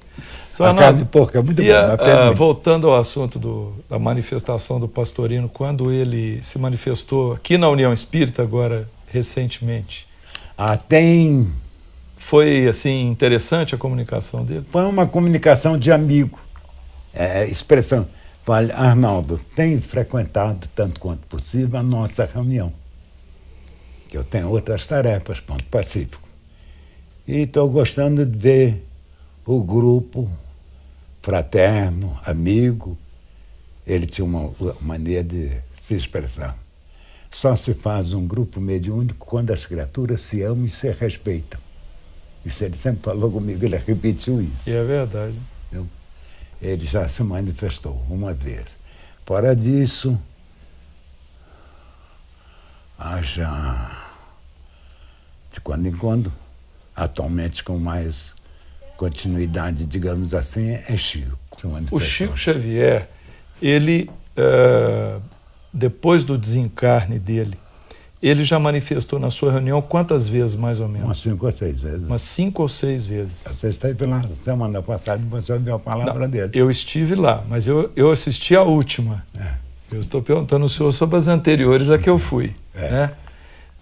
Só a carne de porco é muito e boa. A, voltando ao assunto do, da manifestação do pastorino, quando ele se manifestou aqui na União Espírita, agora recentemente. Ah, tem. Foi assim interessante a comunicação dele? Foi uma comunicação de amigo. É, expressão. Fale, Arnaldo, tem frequentado tanto quanto possível a nossa reunião. Que eu tenho outras tarefas, ponto pacífico. E estou gostando de ver o grupo fraterno, amigo. Ele tinha uma maneira de se expressar. Só se faz um grupo mediúnico quando as criaturas se amam e se respeitam. Isso ele sempre falou comigo, ele repetiu isso. E é verdade. Ele já se manifestou uma vez. Fora disso, haja de quando em quando, atualmente com mais continuidade, digamos assim, é Chico. O Chico Xavier, ele, uh, depois do desencarne dele, ele já manifestou na sua reunião quantas vezes, mais ou menos? Umas cinco ou seis vezes. Umas cinco ou seis vezes. Você esteve lá semana passada e você ouviu a palavra Não, dele. Eu estive lá, mas eu, eu assisti a última. É. Eu estou perguntando ao senhor sobre as anteriores a que eu fui. É. Né?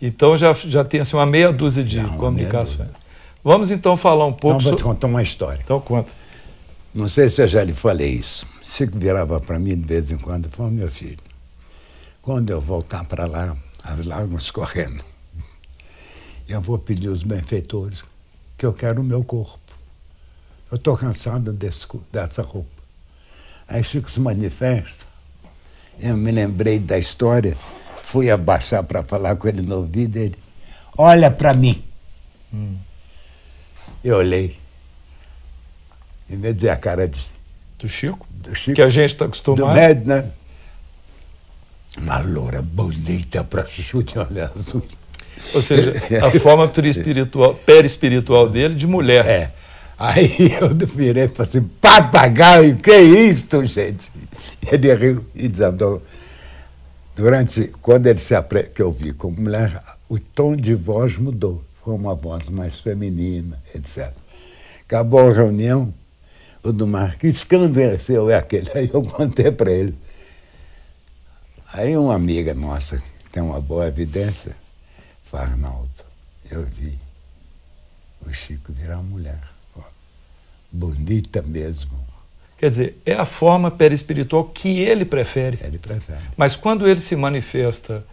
Então já, já tem assim, uma meia dúzia de Não, comunicações. Vamos então falar um pouco. Não, vou te contar uma história. Então conta. Não sei se eu já lhe falei isso. Chico virava para mim de vez em quando e falou: meu filho, quando eu voltar para lá, as lágrimas correndo, eu vou pedir aos benfeitores que eu quero o meu corpo. Eu estou cansado desse, dessa roupa. Aí Chico se manifesta. Eu me lembrei da história, fui abaixar para falar com ele no ouvido. Ele, olha para mim. Hum. Eu olhei. Vez de dizer a cara de. Do Chico? Do Chico. Que a gente está acostumado. Do médio, né? Uma loura bonita para chute olhar azul. Ou seja, a forma perispiritual, perispiritual dele de mulher. É. Aí eu virei e falei assim, papagaio, que isso, gente? Ele riu e desandou. Durante, quando ele se apre... que eu vi como mulher, o tom de voz mudou com uma voz mais feminina, etc. Acabou a reunião, o do Mar, que escândalo seu é aquele? Aí eu contei para ele. Aí uma amiga nossa, que tem uma boa evidência, fala, Arnaldo, eu vi o Chico virar mulher. Bonita mesmo. Quer dizer, é a forma perispiritual que ele prefere. Ele prefere. Mas quando ele se manifesta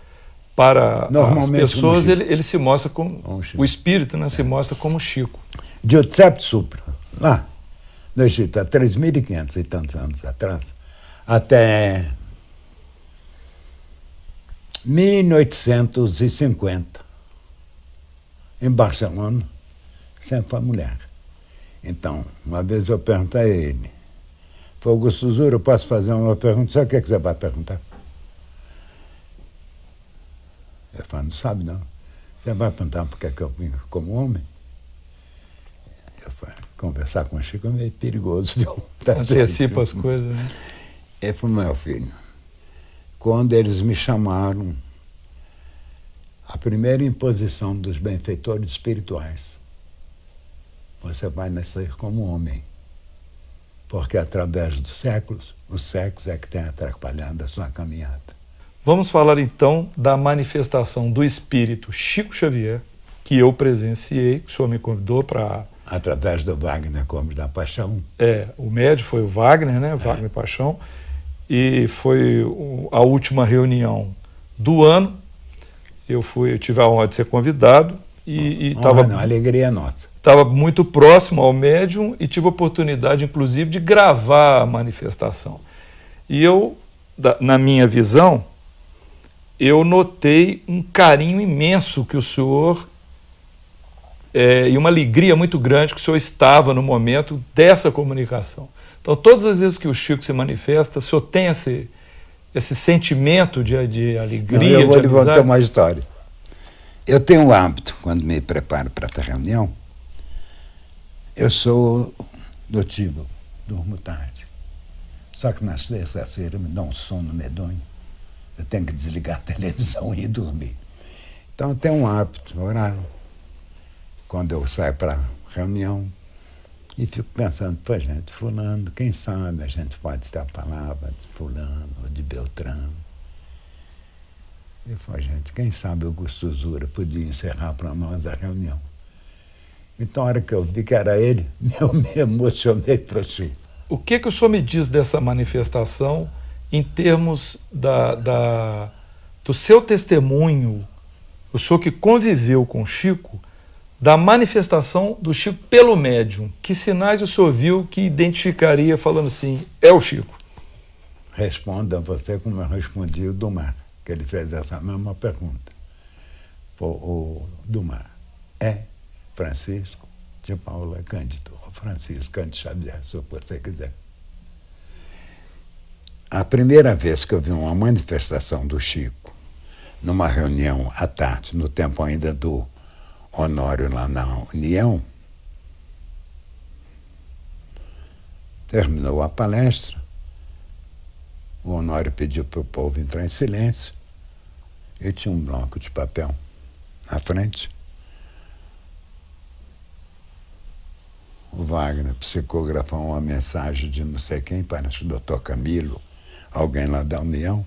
para as pessoas, ele, ele se mostra como, o espírito né, se mostra como Chico. Giuseppe Supra, lá no Egito, há 3.500 e tantos anos atrás, até 1850. Em Barcelona, sempre foi mulher. Então, uma vez eu perguntei a ele, foi Augusto Zura, eu posso fazer uma pergunta? Sabe o que, é que você vai perguntar? Ele falou, não sabe não. Você vai perguntar por que, é que eu vim como homem? Eu falei, conversar com o Chico é meio perigoso, viu? Tá Antecipa as coisas, né? Ele falou, meu filho, quando eles me chamaram a primeira imposição dos benfeitores espirituais, você vai nascer como homem. Porque através dos séculos, os séculos é que tem atrapalhado a sua caminhada. Vamos falar então da manifestação do espírito Chico Xavier, que eu presenciei, que o senhor me convidou para. Através do Wagner Gomes da Paixão. É, o médio foi o Wagner, né? Wagner é. Paixão. E foi a última reunião do ano. Eu fui, eu tive a honra de ser convidado e estava. Alegria nossa. Estava muito próximo ao médium e tive a oportunidade, inclusive, de gravar a manifestação. E eu, na minha visão, eu notei um carinho imenso que o senhor é, e uma alegria muito grande que o senhor estava no momento dessa comunicação. Então, todas as vezes que o Chico se manifesta, o senhor tem esse, esse sentimento de, de alegria. Não, eu vou lhe contar uma história. Eu tenho um hábito, quando me preparo para essa reunião, eu sou do tipo, durmo tarde. Só que na sexta-feira me dá um sono medonho. Eu tenho que desligar a televisão e dormir. Então eu tenho um hábito, horário quando eu saio para reunião e fico pensando, pô, gente, fulano, quem sabe a gente pode ter a palavra de fulano ou de Beltrano. E foi, gente, quem sabe Augusto Zura podia encerrar para nós a reunião. Então, a hora que eu vi que era ele, eu me emocionei para si. O que, que o senhor me diz dessa manifestação em termos da, da, do seu testemunho, o senhor que conviveu com Chico, da manifestação do Chico pelo médium. Que sinais o senhor viu que identificaria falando assim, é o Chico? Responda você como eu respondi o Dumar, que ele fez essa mesma pergunta. O, o Dumar é Francisco de Paula Cândido, ou Francisco Cândido Xavier, se você quiser. A primeira vez que eu vi uma manifestação do Chico, numa reunião à tarde, no tempo ainda do Honório lá na União, terminou a palestra, o Honório pediu para o povo entrar em silêncio. Eu tinha um bloco de papel na frente. O Wagner psicografou uma mensagem de não sei quem, parece o doutor Camilo, alguém lá da União,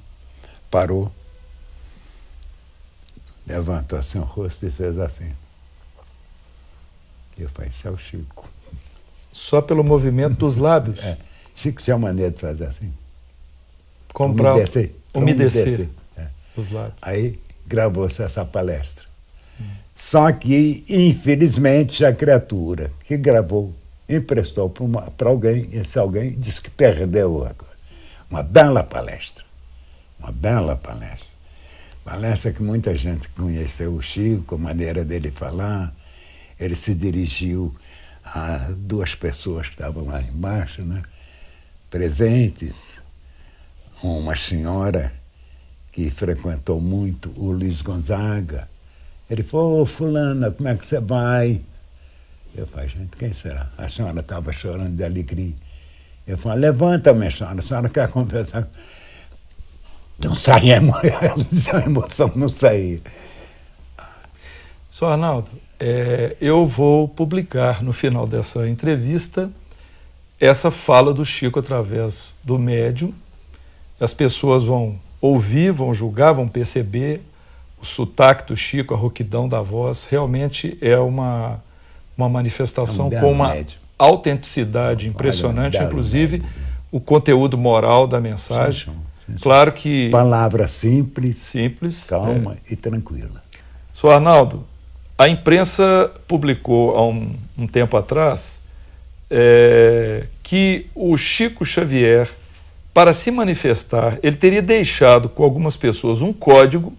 parou, levantou assim o rosto e fez assim. Eu falei, isso é o Chico. Só pelo movimento dos lábios? É. Chico tinha maneira de fazer assim. Umedecer. Umedecer. umedecer. É. Os lábios. Aí gravou-se essa palestra. Hum. Só que, infelizmente, a criatura que gravou emprestou para alguém, esse alguém disse que perdeu agora. Uma bela palestra. Uma bela palestra. Palestra que muita gente conheceu o Chico, a maneira dele falar, ele se dirigiu a duas pessoas que estavam lá embaixo, né, presentes, uma senhora que frequentou muito o Luiz Gonzaga. Ele falou, ô fulana, como é que você vai? Eu falei, gente, quem será? A senhora estava chorando de alegria. Eu falei, levanta, minha senhora, a senhora quer conversar? Não saía, a emoção não saía. Sr. Arnaldo, é, eu vou publicar no final dessa entrevista essa fala do Chico através do médium. As pessoas vão ouvir, vão julgar, vão perceber o sotaque do Chico, a rouquidão da voz. Realmente é uma, uma manifestação é um com uma médium. autenticidade impressionante, Olha, inclusive médium. o conteúdo moral da mensagem. Sim, sim, sim. Claro que. Palavra simples, simples calma é. e tranquila. Sr. Arnaldo, a imprensa publicou há um, um tempo atrás é, que o Chico Xavier, para se manifestar, ele teria deixado com algumas pessoas um código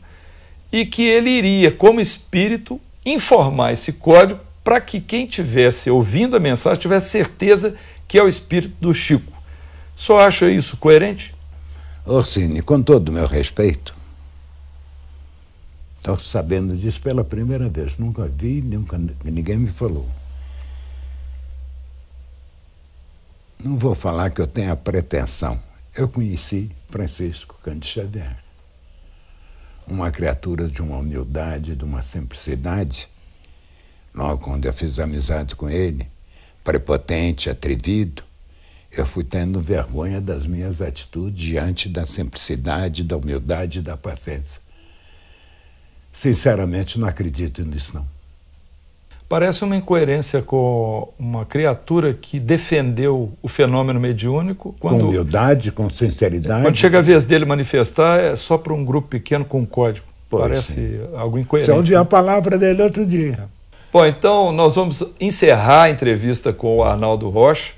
e que ele iria, como espírito, informar esse código para que quem tivesse ouvindo a mensagem tivesse certeza que é o espírito do Chico. Só acha isso coerente? Orsini, com todo o meu respeito, estou sabendo disso pela primeira vez. Nunca vi, nunca, ninguém me falou. Não vou falar que eu tenho a pretensão. Eu conheci Francisco Cândido Xavier. Uma criatura de uma humildade, de uma simplicidade. Logo quando eu fiz amizade com ele, prepotente, atrevido, eu fui tendo vergonha das minhas atitudes diante da simplicidade, da humildade e da paciência. Sinceramente, não acredito nisso, não. Parece uma incoerência com uma criatura que defendeu o fenômeno mediúnico. Quando, com humildade, com sinceridade. Quando chega a vez dele manifestar, é só para um grupo pequeno com um código. Pois Parece sim. algo incoerente. Só ouvi a palavra dele outro dia. Bom, então nós vamos encerrar a entrevista com o Arnaldo Rocha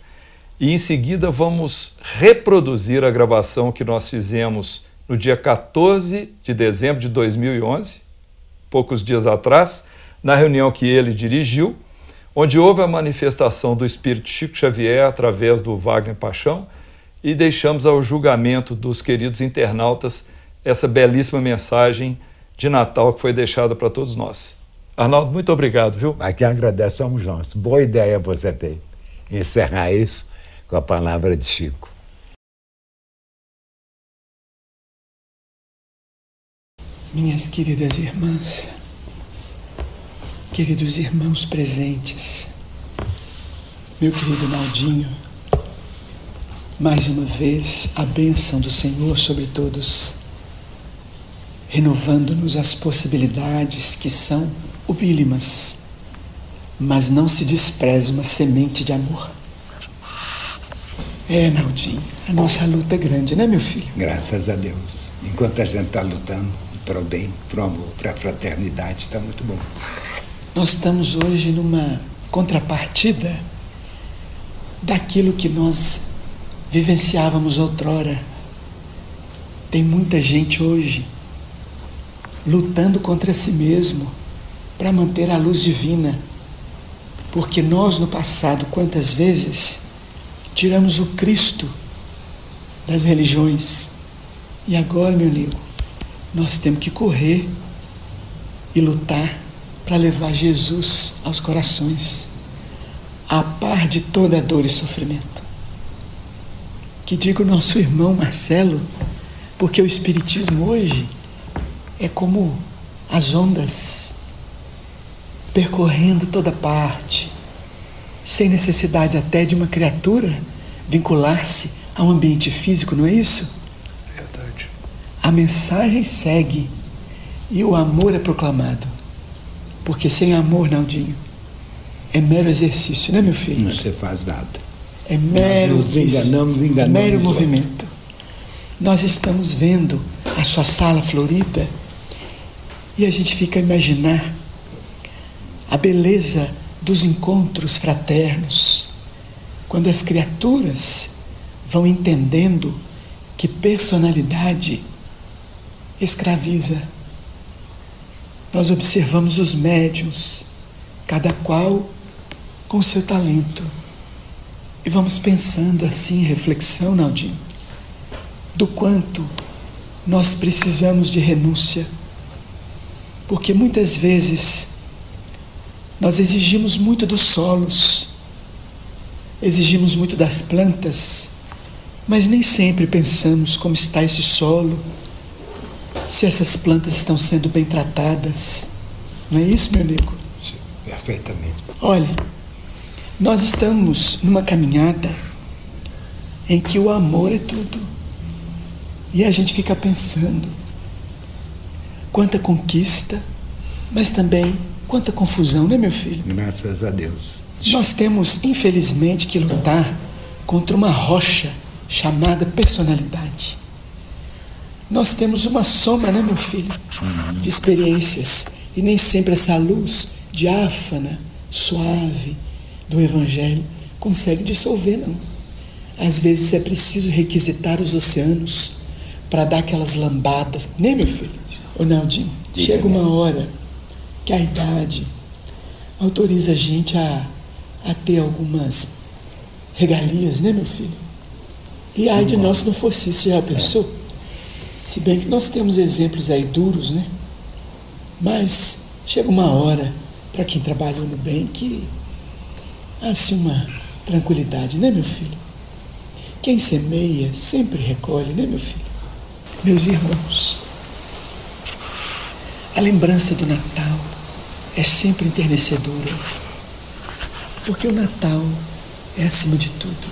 e em seguida vamos reproduzir a gravação que nós fizemos no dia 14 de dezembro de 2011, poucos dias atrás, na reunião que ele dirigiu, onde houve a manifestação do espírito Chico Xavier através do Wagner Paixão e deixamos ao julgamento dos queridos internautas essa belíssima mensagem de Natal que foi deixada para todos nós. Arnaldo, muito obrigado, viu? Aqui agradecemos nós. Boa ideia você ter. Encerrar isso com a palavra de Chico. Minhas queridas irmãs, queridos irmãos presentes, meu querido Naldinho, mais uma vez a bênção do Senhor sobre todos, renovando-nos as possibilidades que são ubílimas, mas não se despreze uma semente de amor. É, Naldinho, a nossa luta é grande, né, meu filho? Graças a Deus. Enquanto a gente está lutando para o bem, para o amor, para a fraternidade, está muito bom. Nós estamos hoje numa contrapartida daquilo que nós vivenciávamos outrora. Tem muita gente hoje lutando contra si mesmo para manter a luz divina. Porque nós, no passado, quantas vezes tiramos o Cristo das religiões. E agora, meu amigo, nós temos que correr e lutar para levar Jesus aos corações, a par de toda dor e sofrimento. Que diga o nosso irmão Marcelo, porque o Espiritismo hoje é como as ondas percorrendo toda parte, sem necessidade até de uma criatura vincular-se a um ambiente físico, não é isso? A mensagem segue e o amor é proclamado. Porque sem amor, Naldinho, é mero exercício, né, meu filho? Não se faz nada. É mero. Nós nos enganamos, enganamos. Mero movimento. Nós estamos vendo a sua sala florida e a gente fica a imaginar a beleza dos encontros fraternos, quando as criaturas vão entendendo que personalidade escraviza. Nós observamos os médios, cada qual com seu talento. E vamos pensando assim, reflexão, Naldinho, do quanto nós precisamos de renúncia. Porque muitas vezes nós exigimos muito dos solos, exigimos muito das plantas, mas nem sempre pensamos como está esse solo, se essas plantas estão sendo bem tratadas. Não é isso, meu amigo? Sim, perfeitamente. Olha, nós estamos numa caminhada em que o amor é tudo. E a gente fica pensando quanta conquista, mas também Quanta confusão, né, meu filho? Graças a Deus. Nós temos, infelizmente, que lutar contra uma rocha chamada personalidade. Nós temos uma soma, né, meu filho, de experiências. E nem sempre essa luz diáfana, suave do Evangelho consegue dissolver, não. Às vezes é preciso requisitar os oceanos para dar aquelas lambadas, né, meu filho? Ô, Naldinho? Chega uma hora que a idade autoriza a gente a, a ter algumas regalias, né, meu filho? E ai de nós não fosse isso, já pensou? Se bem que nós temos exemplos aí duros, né? Mas chega uma hora, para quem trabalhou no bem, que há assim uma tranquilidade, né, meu filho? Quem semeia sempre recolhe, né, meu filho? Meus irmãos, a lembrança do Natal é sempre enternecedora, porque o Natal é, acima de tudo,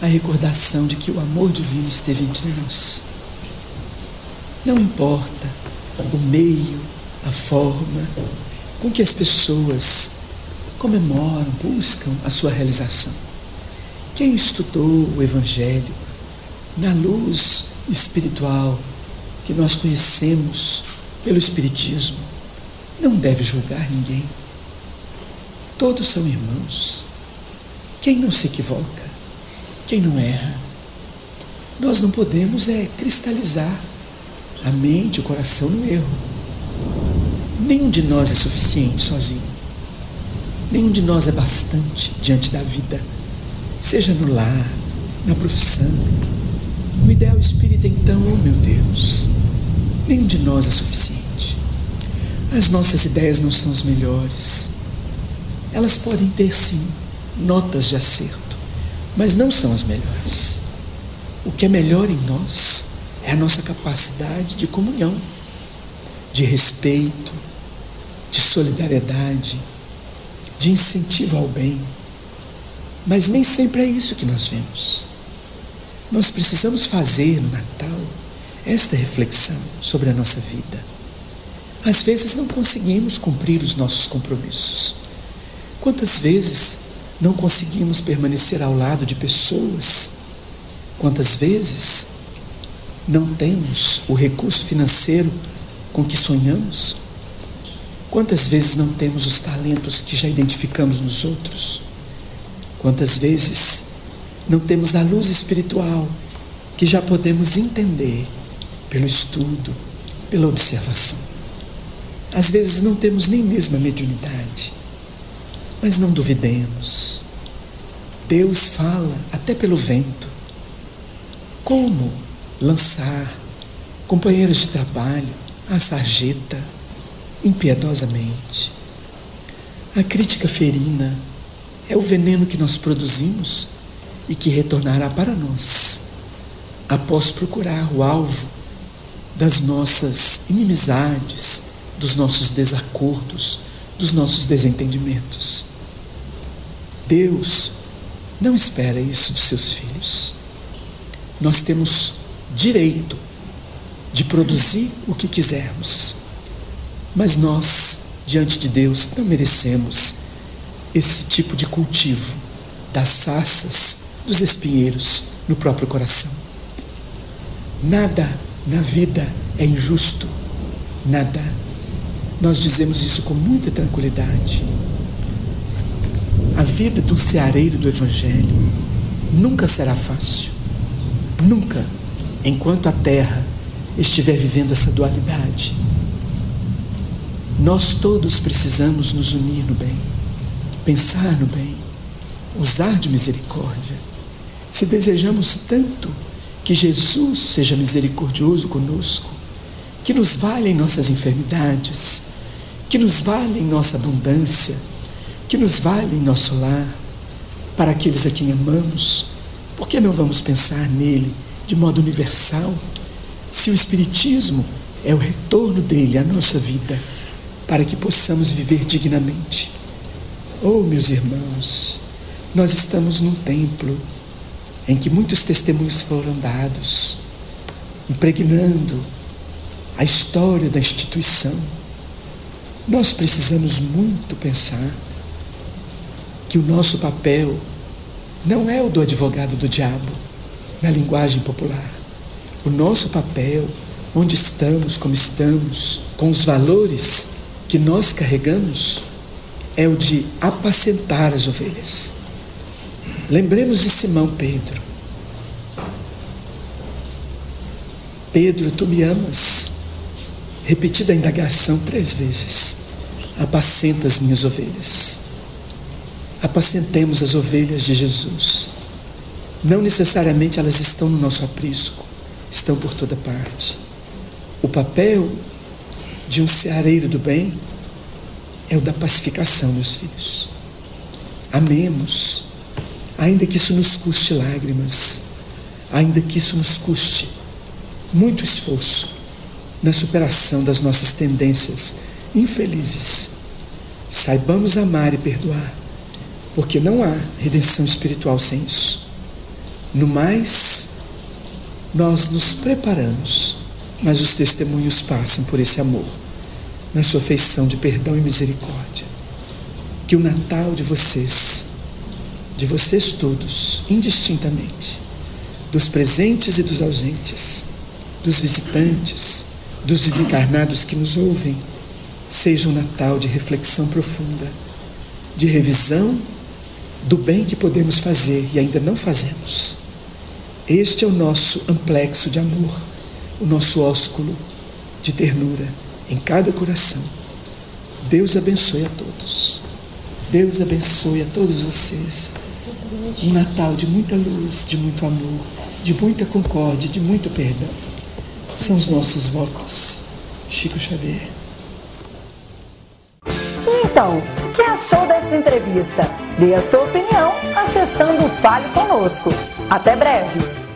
a recordação de que o amor divino esteve entre nós. Não importa o meio, a forma com que as pessoas comemoram, buscam a sua realização. Quem estudou o Evangelho na luz espiritual que nós conhecemos pelo Espiritismo não deve julgar ninguém. Todos são irmãos. Quem não se equivoca? Quem não erra? Nós não podemos é cristalizar a mente, o coração no erro. Nenhum de nós é suficiente sozinho. Nenhum de nós é bastante diante da vida, seja no lar, na profissão. No ideal espírita, então, oh meu Deus, nenhum de nós é suficiente. As nossas ideias não são as melhores. Elas podem ter, sim, notas de acerto, mas não são as melhores. O que é melhor em nós é a nossa capacidade de comunhão, de respeito, de solidariedade, de incentivo ao bem. Mas nem sempre é isso que nós vemos. Nós precisamos fazer no Natal esta reflexão sobre a nossa vida. Às vezes não conseguimos cumprir os nossos compromissos. Quantas vezes não conseguimos permanecer ao lado de pessoas? Quantas vezes não temos o recurso financeiro com que sonhamos? Quantas vezes não temos os talentos que já identificamos nos outros? Quantas vezes não temos a luz espiritual que já podemos entender pelo estudo, pela observação? Às vezes não temos nem mesmo a mediunidade, mas não duvidemos. Deus fala até pelo vento. Como lançar companheiros de trabalho à sarjeta impiedosamente. A crítica ferina é o veneno que nós produzimos e que retornará para nós após procurar o alvo das nossas inimizades, dos nossos desacordos, dos nossos desentendimentos. Deus não espera isso de seus filhos. Nós temos direito de produzir o que quisermos. Mas nós, diante de Deus, não merecemos esse tipo de cultivo das saças, dos espinheiros no próprio coração. Nada na vida é injusto, nada. Nós dizemos isso com muita tranquilidade. A vida do ceareiro do Evangelho nunca será fácil. Nunca enquanto a Terra estiver vivendo essa dualidade. Nós todos precisamos nos unir no bem, pensar no bem, usar de misericórdia. Se desejamos tanto que Jesus seja misericordioso conosco, que nos valha em nossas enfermidades, que nos valha em nossa abundância, que nos valha em nosso lar, para aqueles a quem amamos, por que não vamos pensar nele? De modo universal, se o Espiritismo é o retorno dele à nossa vida, para que possamos viver dignamente. Oh, meus irmãos, nós estamos num templo em que muitos testemunhos foram dados, impregnando a história da instituição. Nós precisamos muito pensar que o nosso papel não é o do advogado do diabo, na linguagem popular. O nosso papel, onde estamos, como estamos, com os valores que nós carregamos, é o de apacentar as ovelhas. Lembremos de Simão Pedro. Pedro, tu me amas? repetida a indagação três vezes: Apacenta as minhas ovelhas. Apacentemos as ovelhas de Jesus. Não necessariamente elas estão no nosso aprisco, estão por toda parte. O papel de um ceareiro do bem é o da pacificação, meus filhos. Amemos, ainda que isso nos custe lágrimas, ainda que isso nos custe muito esforço na superação das nossas tendências infelizes. Saibamos amar e perdoar, porque não há redenção espiritual sem isso. No mais, nós nos preparamos, mas os testemunhos passam por esse amor, na sua feição de perdão e misericórdia. Que o Natal de vocês, de vocês todos, indistintamente, dos presentes e dos ausentes, dos visitantes, dos desencarnados que nos ouvem, seja um Natal de reflexão profunda, de revisão do bem que podemos fazer e ainda não fazemos. Este é o nosso amplexo de amor, o nosso ósculo de ternura em cada coração. Deus abençoe a todos. Deus abençoe a todos vocês. Um Natal de muita luz, de muito amor, de muita concórdia, de muito perdão. São os nossos votos. Chico Xavier. Então, o que achou desta entrevista? Dê a sua opinião acessando o Fale Conosco. Até breve!